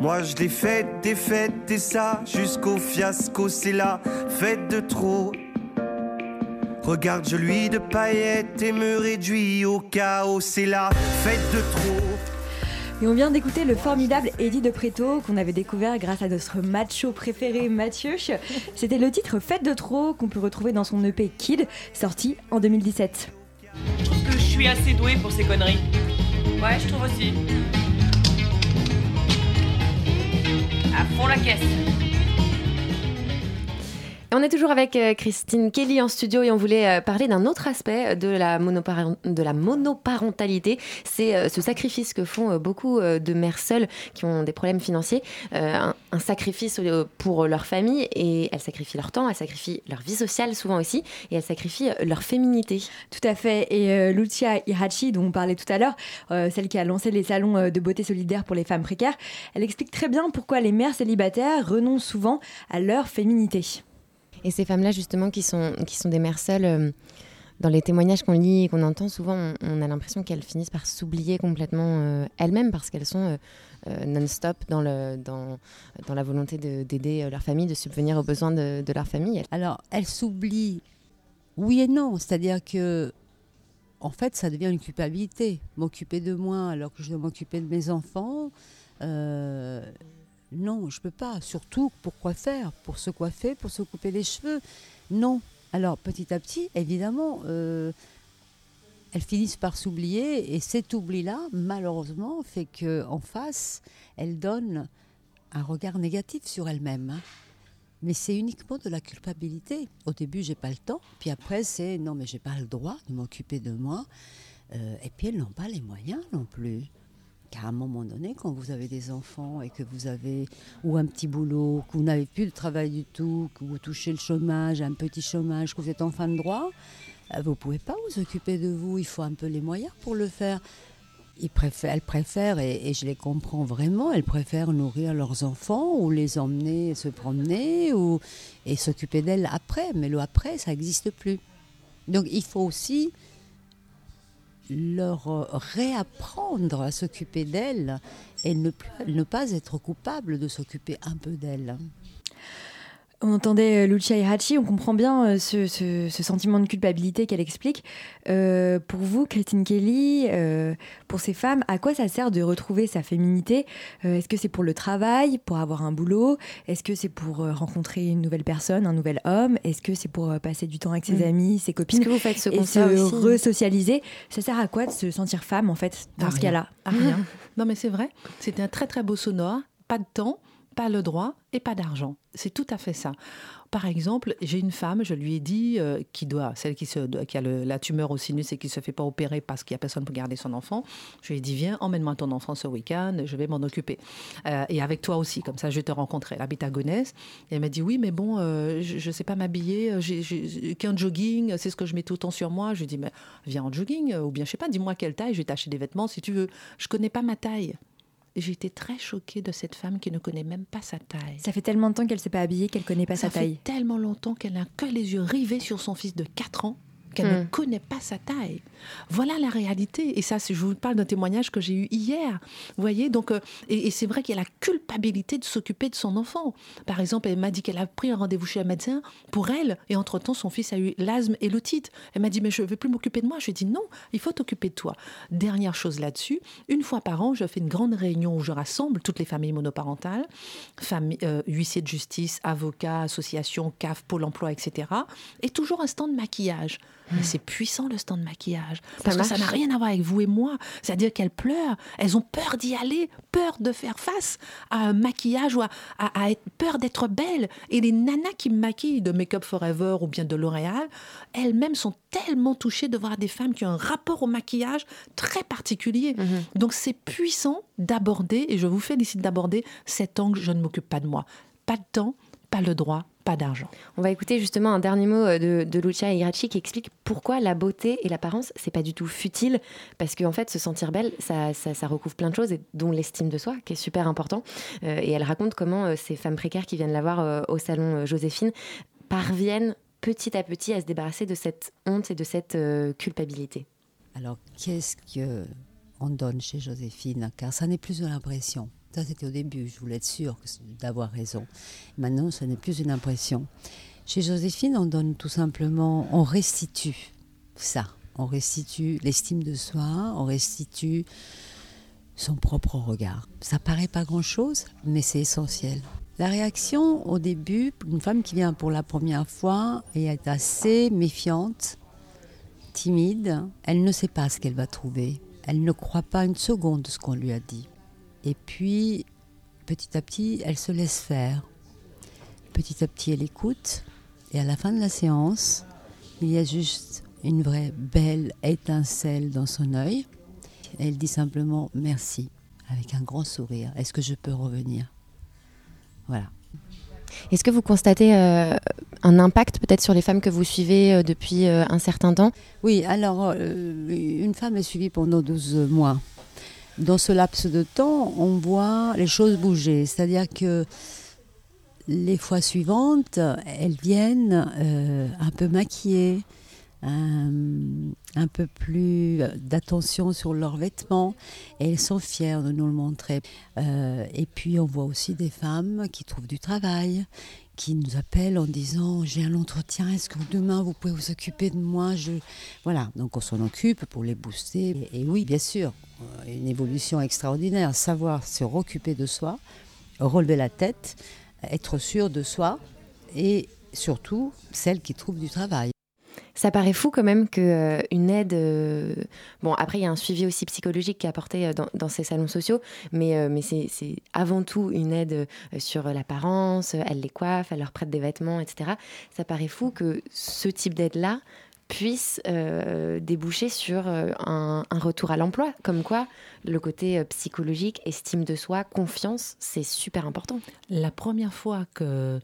P: Moi je l'ai faite, des fêtes et ça jusqu'au fiasco, c'est la fête de trop. Regarde, je lui de paillettes et me réduis au chaos, c'est la fête de trop.
C: Et on vient d'écouter le formidable Eddie de Preto qu'on avait découvert grâce à notre macho préféré Mathieu. C'était le titre Fête de trop qu'on peut retrouver dans son EP Kid, sorti en 2017.
B: Je trouve que je suis assez douée pour ces conneries. Ouais, je trouve aussi. À fond la caisse.
A: On est toujours avec euh, Christine Kelly en studio et on voulait euh, parler d'un autre aspect de la, monoparen- de la monoparentalité. C'est euh, ce sacrifice que font euh, beaucoup euh, de mères seules qui ont des problèmes financiers. Euh, un, sacrifice euh, pour leur famille et elles sacrifient leur temps, elles sacrifient leur vie sociale souvent aussi et elles sacrifient euh, leur féminité.
C: Tout à fait. Et euh, Lucia Irachi, dont on parlait tout à l'heure, euh, celle qui a lancé les salons euh, de beauté solidaire pour les femmes précaires, elle explique très bien pourquoi les mères célibataires renoncent souvent à leur féminité.
A: Et ces femmes-là, justement, qui sont, qui sont des mères seules, euh, dans les témoignages qu'on lit et qu'on entend, souvent, on, a l'impression qu'elles finissent par s'oublier complètement euh, elles-mêmes parce qu'elles sont euh, non-stop dans, dans, dans la volonté de- d'aider leur famille, de subvenir aux besoins de, de leur famille.
J: Alors, elles s'oublient, oui et non. C'est-à-dire que, en fait, ça devient une culpabilité. M'occuper de moi alors que je dois m'occuper de mes enfants. Non, je peux pas. Surtout, pour quoi faire? Pour se coiffer, pour se couper les cheveux? Non. Alors, petit à petit, évidemment, euh, elles finissent par s'oublier. Et cet oubli-là, malheureusement, fait qu'en face, elles donnent un regard négatif sur elles-mêmes. hein. Mais c'est uniquement de la culpabilité. Au début, j'ai pas le temps. Puis après, c'est non, mais j'ai pas le droit de m'occuper de moi. Euh, et puis elles n'ont pas les moyens non plus. Car à un moment donné, quand vous avez des enfants et que vous avez ou un petit boulot, que vous n'avez plus de travail du tout, que vous touchez le chômage, un petit chômage, que vous êtes en fin de droit, euh, vous pouvez pas vous occuper de vous. Il faut un peu les moyens pour le faire. Ils préfèrent, elles préfèrent, et, et je les comprends vraiment, elles préfèrent nourrir leurs enfants ou les emmener se promener ou, et s'occuper d'elles après. Mais le après, ça n'existe plus. Donc il faut aussi leur euh, réapprendre à s'occuper d'elles et ne, pas être coupable de s'occuper un peu d'elles.
C: On entendait euh, Lucia Irachi, on comprend bien euh, ce, ce- ce sentiment de culpabilité qu'elle explique. Euh, pour vous, Christine Kelly, euh, pour ces femmes, à quoi ça sert de retrouver sa féminité? Euh, Est-ce que c'est pour le travail, pour avoir un boulot? Est-ce que c'est pour rencontrer une nouvelle personne, un nouvel homme? Est-ce que c'est pour passer du temps avec ses
A: Mm.
C: amis, ses copines
A: Est-ce que vous faites ce
C: Et se resocialiser? Ça sert à quoi de se sentir femme, en fait, dans
D: À
C: ce cas-là?
D: À rien. Non, mais c'est vrai. C'était un très très beau sonore. Pas de temps, pas le droit et pas d'argent. C'est tout à fait ça. Par exemple, j'ai une femme, je lui ai dit, euh, qui doit, celle qui, a la tumeur au sinus et qui se fait pas opérer parce qu'il y a personne pour garder son enfant, je lui ai dit, viens, emmène-moi ton enfant ce week-end, je vais m'en occuper. Euh, et avec toi aussi, comme ça je te rencontrer. Elle habite à Gonesse. Et elle m'a dit, oui, mais bon, euh, je ne sais pas m'habiller, j'ai- qu'un jogging, c'est ce que je mets tout le temps sur moi. Je lui ai dit, mais viens en jogging, ou bien, je sais pas, dis-moi quelle taille, je vais t'acheter des vêtements si tu veux. Je connais pas ma taille. J'ai été très choquée de cette femme qui ne connaît même pas sa taille.
C: Ça fait tellement de temps qu'elle s'est pas habillée qu'elle connaît pas
D: Ça
C: sa taille.
D: fait tellement longtemps qu'elle n'a que les yeux rivés sur son fils de 4 ans qu'elle ne
C: Hmm.
D: connaît pas sa taille. Voilà la réalité. Et ça, je vous parle d'un témoignage que j'ai eu hier. Vous voyez, donc, euh, et, et c'est vrai qu'il y a la culpabilité de s'occuper de son enfant. Par exemple, elle m'a dit qu'elle a pris un rendez-vous chez un médecin pour elle, et entre-temps, son fils a eu l'asthme et l'otite. Elle m'a dit, mais je ne veux plus m'occuper de moi. Je lui ai dit, non, il faut t'occuper de toi. Dernière chose là-dessus, une fois par an, je fais une grande réunion où je rassemble toutes les familles monoparentales, euh, huissiers de justice, avocats, associations, CAF, Pôle emploi, etc. Et toujours un stand de maquillage. Mais c'est puissant le stand de maquillage. Parce que ça n'a rien à voir avec vous et moi. C'est-à-dire qu'elles pleurent, elles ont peur d'y aller, peur de faire face à un maquillage ou à, à- à être peur d'être belles. Et les nanas qui me maquillent de Make Up Forever ou bien de L'Oréal, elles-mêmes sont tellement touchées de voir des femmes qui ont un rapport au maquillage très particulier. Donc c'est puissant d'aborder, et je vous félicite d'aborder cet angle, je ne m'occupe pas de moi. Pas de temps, pas le droit, pas d'argent.
A: On va écouter justement un dernier mot euh, de, de Lucia Irachi qui explique pourquoi la beauté et l'apparence, c'est pas du tout futile, parce qu'en fait, se sentir belle, ça, ça, ça recouvre plein de choses, et dont l'estime de soi, qui est super important. Euh, et elle raconte comment euh, ces femmes précaires qui viennent la voir euh, au salon euh, Joséphine parviennent petit à petit à se débarrasser de cette honte et de cette euh, culpabilité.
J: Alors, qu'est-ce que on donne chez Joséphine? Car ça n'est plus de l'impression. Ça, c'était au début, je voulais être sûre d'avoir raison. Maintenant, ce n'est plus une impression. Chez Joséphine, on donne tout simplement, on restitue ça. On restitue l'estime de soi, on restitue son propre regard. Ça paraît pas grand-chose, mais c'est essentiel. La réaction au début, une femme qui vient pour la première fois et est assez méfiante, timide, elle ne sait pas ce qu'elle va trouver. Elle ne croit pas une seconde de ce qu'on lui a dit. Et puis, petit à petit, elle se laisse faire. Petit à petit, elle écoute. Et à la fin de la séance, il y a juste une vraie belle étincelle dans son œil. Elle dit simplement merci, avec un grand sourire. Est-ce que je peux revenir? Voilà.
A: Est-ce que vous constatez euh, un impact peut-être sur les femmes que vous suivez euh, depuis euh, un certain temps?
J: Oui, alors une femme est suivie pendant 12 mois. Dans ce laps de temps, on voit les choses bouger. C'est-à-dire que les fois suivantes, elles viennent euh, un peu maquillées, un, un peu plus d'attention sur leurs vêtements et elles sont fières de nous le montrer. Euh, et puis on voit aussi des femmes qui trouvent du travail, qui nous appellent en disant j'ai un entretien, est-ce que demain vous pouvez vous occuper de moi Je... Voilà, donc on s'en occupe pour les booster. Et, oui, bien sûr, euh, une évolution extraordinaire, savoir se occuper de soi, relever la tête, être sûr de soi et surtout celle qui trouve du travail.
A: Ça paraît fou quand même qu'une aide. euh, Bon, après, il y a un suivi aussi psychologique qui est apporté euh, dans, ces salons sociaux, mais, euh, c'est avant tout une aide euh, sur l'apparence. Elle les coiffe, elle leur prête des vêtements, etc. Ça paraît fou que ce type d'aide-là puisse euh, déboucher sur euh, un, retour à l'emploi. Comme quoi, le côté euh, psychologique, estime de soi, confiance, c'est super important.
D: La première fois que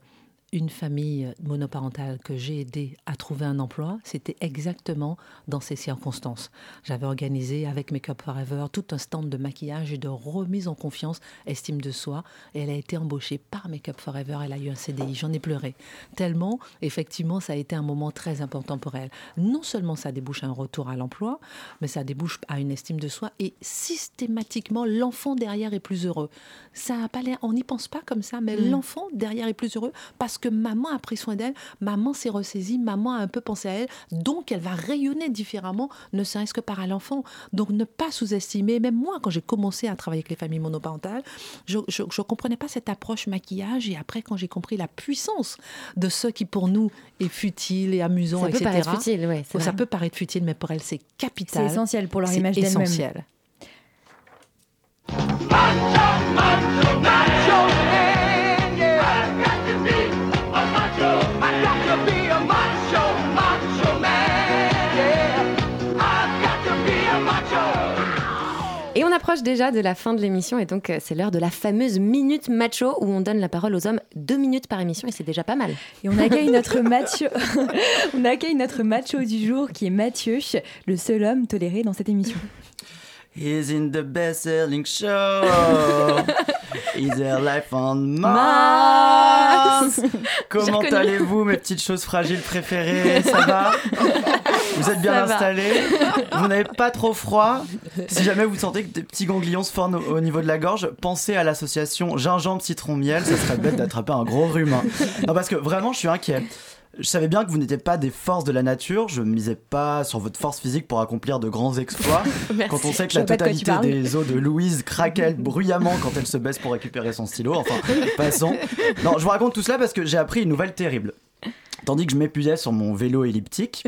D: une famille monoparentale que j'ai aidé à trouver un emploi, c'était exactement dans ces circonstances. J'avais organisé avec Make Up Forever tout un stand de maquillage et de remise en confiance, estime de soi, et elle a été embauchée par Make Up Forever, elle a eu un CDI, j'en ai pleuré. Tellement, effectivement, ça a été un moment très important pour elle. Non seulement ça débouche à un retour à l'emploi, mais ça débouche à une estime de soi, et systématiquement, l'enfant derrière est plus heureux. Ça a pas l'air, on n'y pense pas comme ça, mais
A: Mm.
D: l'enfant derrière est plus heureux parce que maman a pris soin d'elle, maman s'est ressaisie, maman a un peu pensé à elle, donc elle va rayonner différemment, ne serait-ce que par à l'enfant. Donc ne pas sous-estimer, même moi, quand j'ai commencé à travailler avec les familles monoparentales, je ne comprenais pas cette approche maquillage, et après, quand j'ai compris la puissance de ce qui pour nous est futile et amusant,
A: Ça peut
D: etc.
A: paraître futile, ouais, c'est
D: ça
A: vrai.
D: peut paraître futile, mais pour elle, c'est capital.
C: C'est essentiel pour leur image d'elle-même.
D: essentiel.
A: Approche déjà de la fin de l'émission et donc euh, c'est l'heure de la fameuse minute macho où on donne la parole aux hommes deux minutes par émission et c'est déjà pas mal.
C: Et on accueille notre macho, on accueille notre macho du jour qui est Mathieu, le seul homme toléré dans cette émission.
Q: He's in the best-selling show. Is there life on Mars? Comment allez-vous, mes petites choses fragiles préférées? Ça va? Vous êtes bien
A: Ça va.
Q: installés Vous n'avez pas trop froid Si jamais vous sentez que des petits ganglions se forment au, au niveau de la gorge, pensez à l'association gingembre citron miel. Ça serait bête d'attraper un gros rhume. hein. Non, parce que vraiment, je suis inquiet. Je savais bien que vous n'étiez pas des forces de la nature. Je ne misais pas sur votre force physique pour accomplir de grands exploits.
A: Merci.
Q: Quand on sait que
C: Je
Q: la
C: de
Q: totalité des os de Louise craquellent bruyamment quand elle se baisse pour récupérer son stylo. Enfin, passons. Non, je vous raconte tout cela parce que j'ai appris une nouvelle terrible. Tandis que je m'épuisais sur mon vélo elliptique,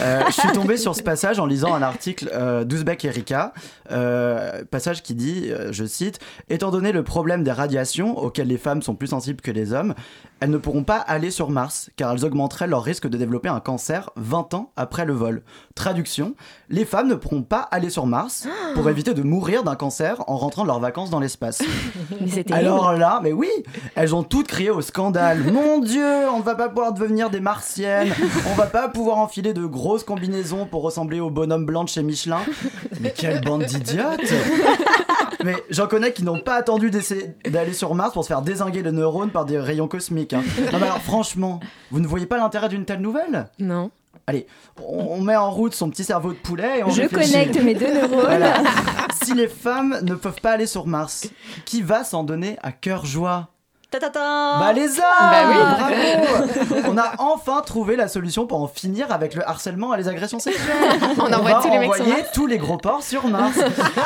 Q: euh, je suis tombé sur ce passage en lisant un article euh, d'Ouzbek Erika, euh, passage qui dit, euh, je cite, Étant donné le problème des radiations auxquelles les femmes sont plus sensibles que les hommes, elles ne pourront pas aller sur Mars car elles augmenteraient leur risque de développer un cancer 20 ans après le vol. Traduction, les femmes ne pourront pas aller sur Mars pour éviter de mourir d'un cancer en rentrant de leurs vacances dans l'espace. Alors là, mais oui, elles ont toutes crié au scandale. Mon Dieu, on ne va pas pouvoir devenir des martiennes. On va pas pouvoir enfiler de grosses combinaisons pour ressembler au bonhomme blanc de chez Michelin. Mais quelle bande d'idiotes Mais j'en connais qui n'ont pas attendu d'essayer d'aller sur Mars pour se faire désinguer le neurone par des rayons cosmiques. hein. Non mais alors franchement, vous ne voyez pas l'intérêt d'une telle nouvelle?
A: Non.
Q: Allez, on on met en route son petit cerveau de poulet et on
C: Je
Q: réfléchit.
C: connecte mes deux neurones.
Q: Voilà. Si les femmes ne peuvent pas aller sur Mars, qui va s'en donner à cœur joie? Bah les
A: oui.
Q: Bravo On a enfin trouvé la solution pour en finir avec le harcèlement et les agressions sexuelles.
A: On envoie
Q: va
A: tous les
Q: tous les gros porcs sur Mars.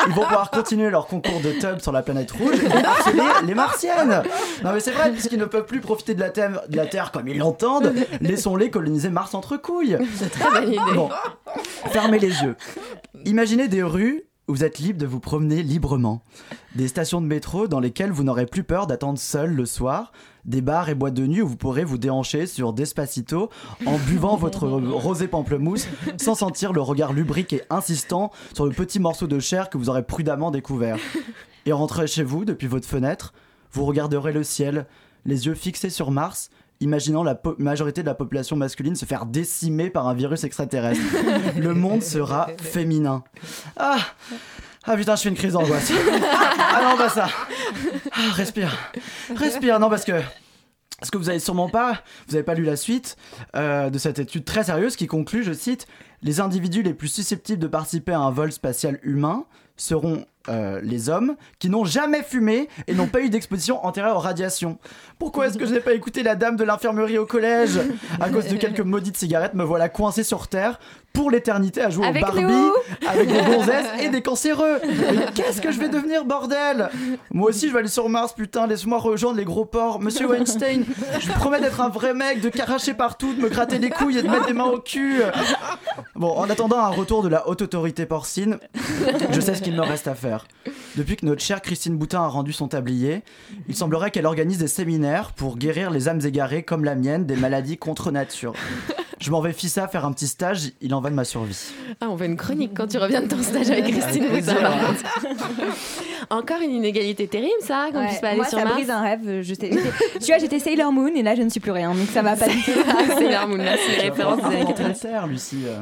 Q: Ils vont pouvoir continuer leur concours de tub sur la planète rouge et harceler les martiennes. Non mais c'est vrai, puisqu'ils ne peuvent plus profiter de la, Terre- comme ils l'entendent, laissons-les coloniser Mars entre couilles.
A: Très bonne idée.
Q: Bon, fermez les yeux. Imaginez des rues vous êtes libre de vous promener librement. Des stations de métro dans lesquelles vous n'aurez plus peur d'attendre seul le soir. Des bars et boîtes de nuit où vous pourrez vous déhancher sur Despacito en buvant votre rosé pamplemousse sans sentir le regard lubrique et insistant sur le petit morceau de chair que vous aurez prudemment découvert. Et en rentrant chez vous depuis votre fenêtre, vous regarderez le ciel, les yeux fixés sur Mars, imaginant la majorité de la population masculine se faire décimer par un virus extraterrestre. Le monde sera féminin. Ah ah putain, je fais une crise d'angoisse. Ah non, pas ça. Ah, respire. Respire, non, parce que. Parce que vous avez sûrement pas, vous avez pas lu la suite euh, de cette étude très sérieuse qui conclut, je cite, les individus les plus susceptibles de participer à un vol spatial humain seront euh, les hommes qui n'ont jamais fumé et n'ont pas eu d'exposition antérieure aux radiations. Pourquoi est-ce que je n'ai pas écouté la dame de l'infirmerie au collège À cause de quelques maudites cigarettes, me voilà coincé sur Terre pour l'éternité à jouer
A: Avec
Q: au Barbie
A: nous.
Q: avec des gonzesses et des cancéreux. Qu'est-ce que je vais devenir, bordel? Moi aussi, je vais aller sur Mars, putain, laisse-moi rejoindre les gros porcs. Monsieur Weinstein, je vous promets d'être un vrai mec, de caracher partout, de me gratter les couilles et de mettre des mains au cul. Bon, en attendant un retour de la haute autorité porcine, je sais ce qu'il me reste à faire. Depuis que notre chère Christine Boutin a rendu son tablier, il semblerait qu'elle organise des séminaires pour guérir les âmes égarées comme la mienne des maladies contre nature. Je m'en vais fissa faire un petit stage, il en va de ma survie.
A: Ah, on veut une chronique quand tu reviens de ton stage avec Christine Boutin. Encore une inégalité terrible, ça, qu'on
C: Ouais,
A: puisse pas aller
C: moi,
A: sur
C: ça
A: Mars.
C: brise un rêve. Je sais- tu vois, j'étais Sailor Moon et là, je ne suis plus rien. Donc ça va pas du tout.
A: Sailor Moon, là, c'est références
Q: pouvoir
A: des années
Q: inventer
A: 80.
Q: la Terre, Lucie. euh.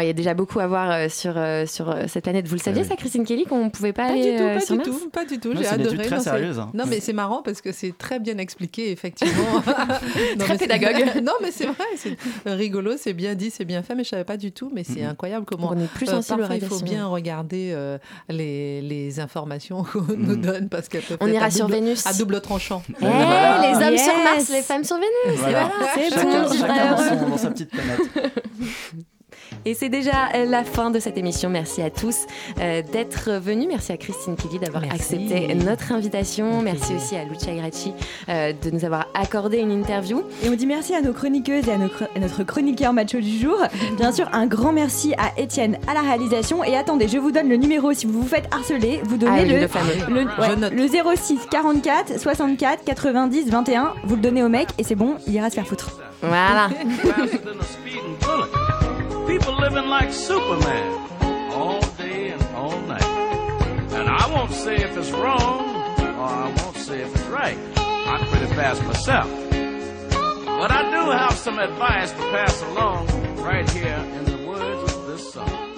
A: Il y a déjà beaucoup à voir euh, sur, euh, sur euh, cette planète. Vous le saviez,
Q: oui.
A: ça, Christine Kelly, qu'on pouvait pas,
R: Pas
A: aller
R: du tout,
A: euh,
R: pas
A: sur
R: du
A: Mars
R: tout, pas du tout. J'ai adoré.
Q: très
R: non,
Q: sérieuse, hein.
R: Non, mais c'est marrant parce que c'est très bien expliqué, effectivement. Non,
A: Très
R: mais c'est-
A: pédagogue.
R: non, mais c'est vrai, c'est rigolo, c'est bien dit, c'est bien fait, mais je savais pas du tout. Mais c'est incroyable comment
A: On est plus
R: euh,
A: sensible
R: il faut bien regarder euh, les, les informations qu'on nous donne parce qu'elles peuvent
A: On ira
R: à
A: sur
R: double-
A: Vénus.
R: à double tranchant.
A: Eh, les hommes sur. Mars, les femmes sur Vénus.
Q: Voilà.
A: Et voilà, c'est
Q: Chacun,
A: bon, tu
Q: chacun
A: seras
Q: dans,
A: heureux.
Q: son- dans sa petite planète.
A: Et c'est déjà la fin de cette émission. Merci à tous euh, d'être venus. Merci à Christine Kelly d'avoir accepté notre invitation. Merci aussi à Lucia Gracci euh, de nous avoir accordé une interview.
C: Et on dit merci à nos chroniqueuses et à, nos à notre chroniqueur macho du jour. Bien sûr, un grand merci à Étienne à la réalisation. Et attendez, je vous donne le numéro si vous vous faites harceler. Vous donnez
A: Ah
C: le,
A: le
C: ouais, le 06 44 64 90 21. Vous le donnez au mec et c'est bon, il ira se faire foutre.
A: Voilà.
H: People living like Superman all day and all night. And I won't say if it's wrong or I won't say if it's right. I'm pretty fast myself. But I do have some advice to pass along right here in the words of this song.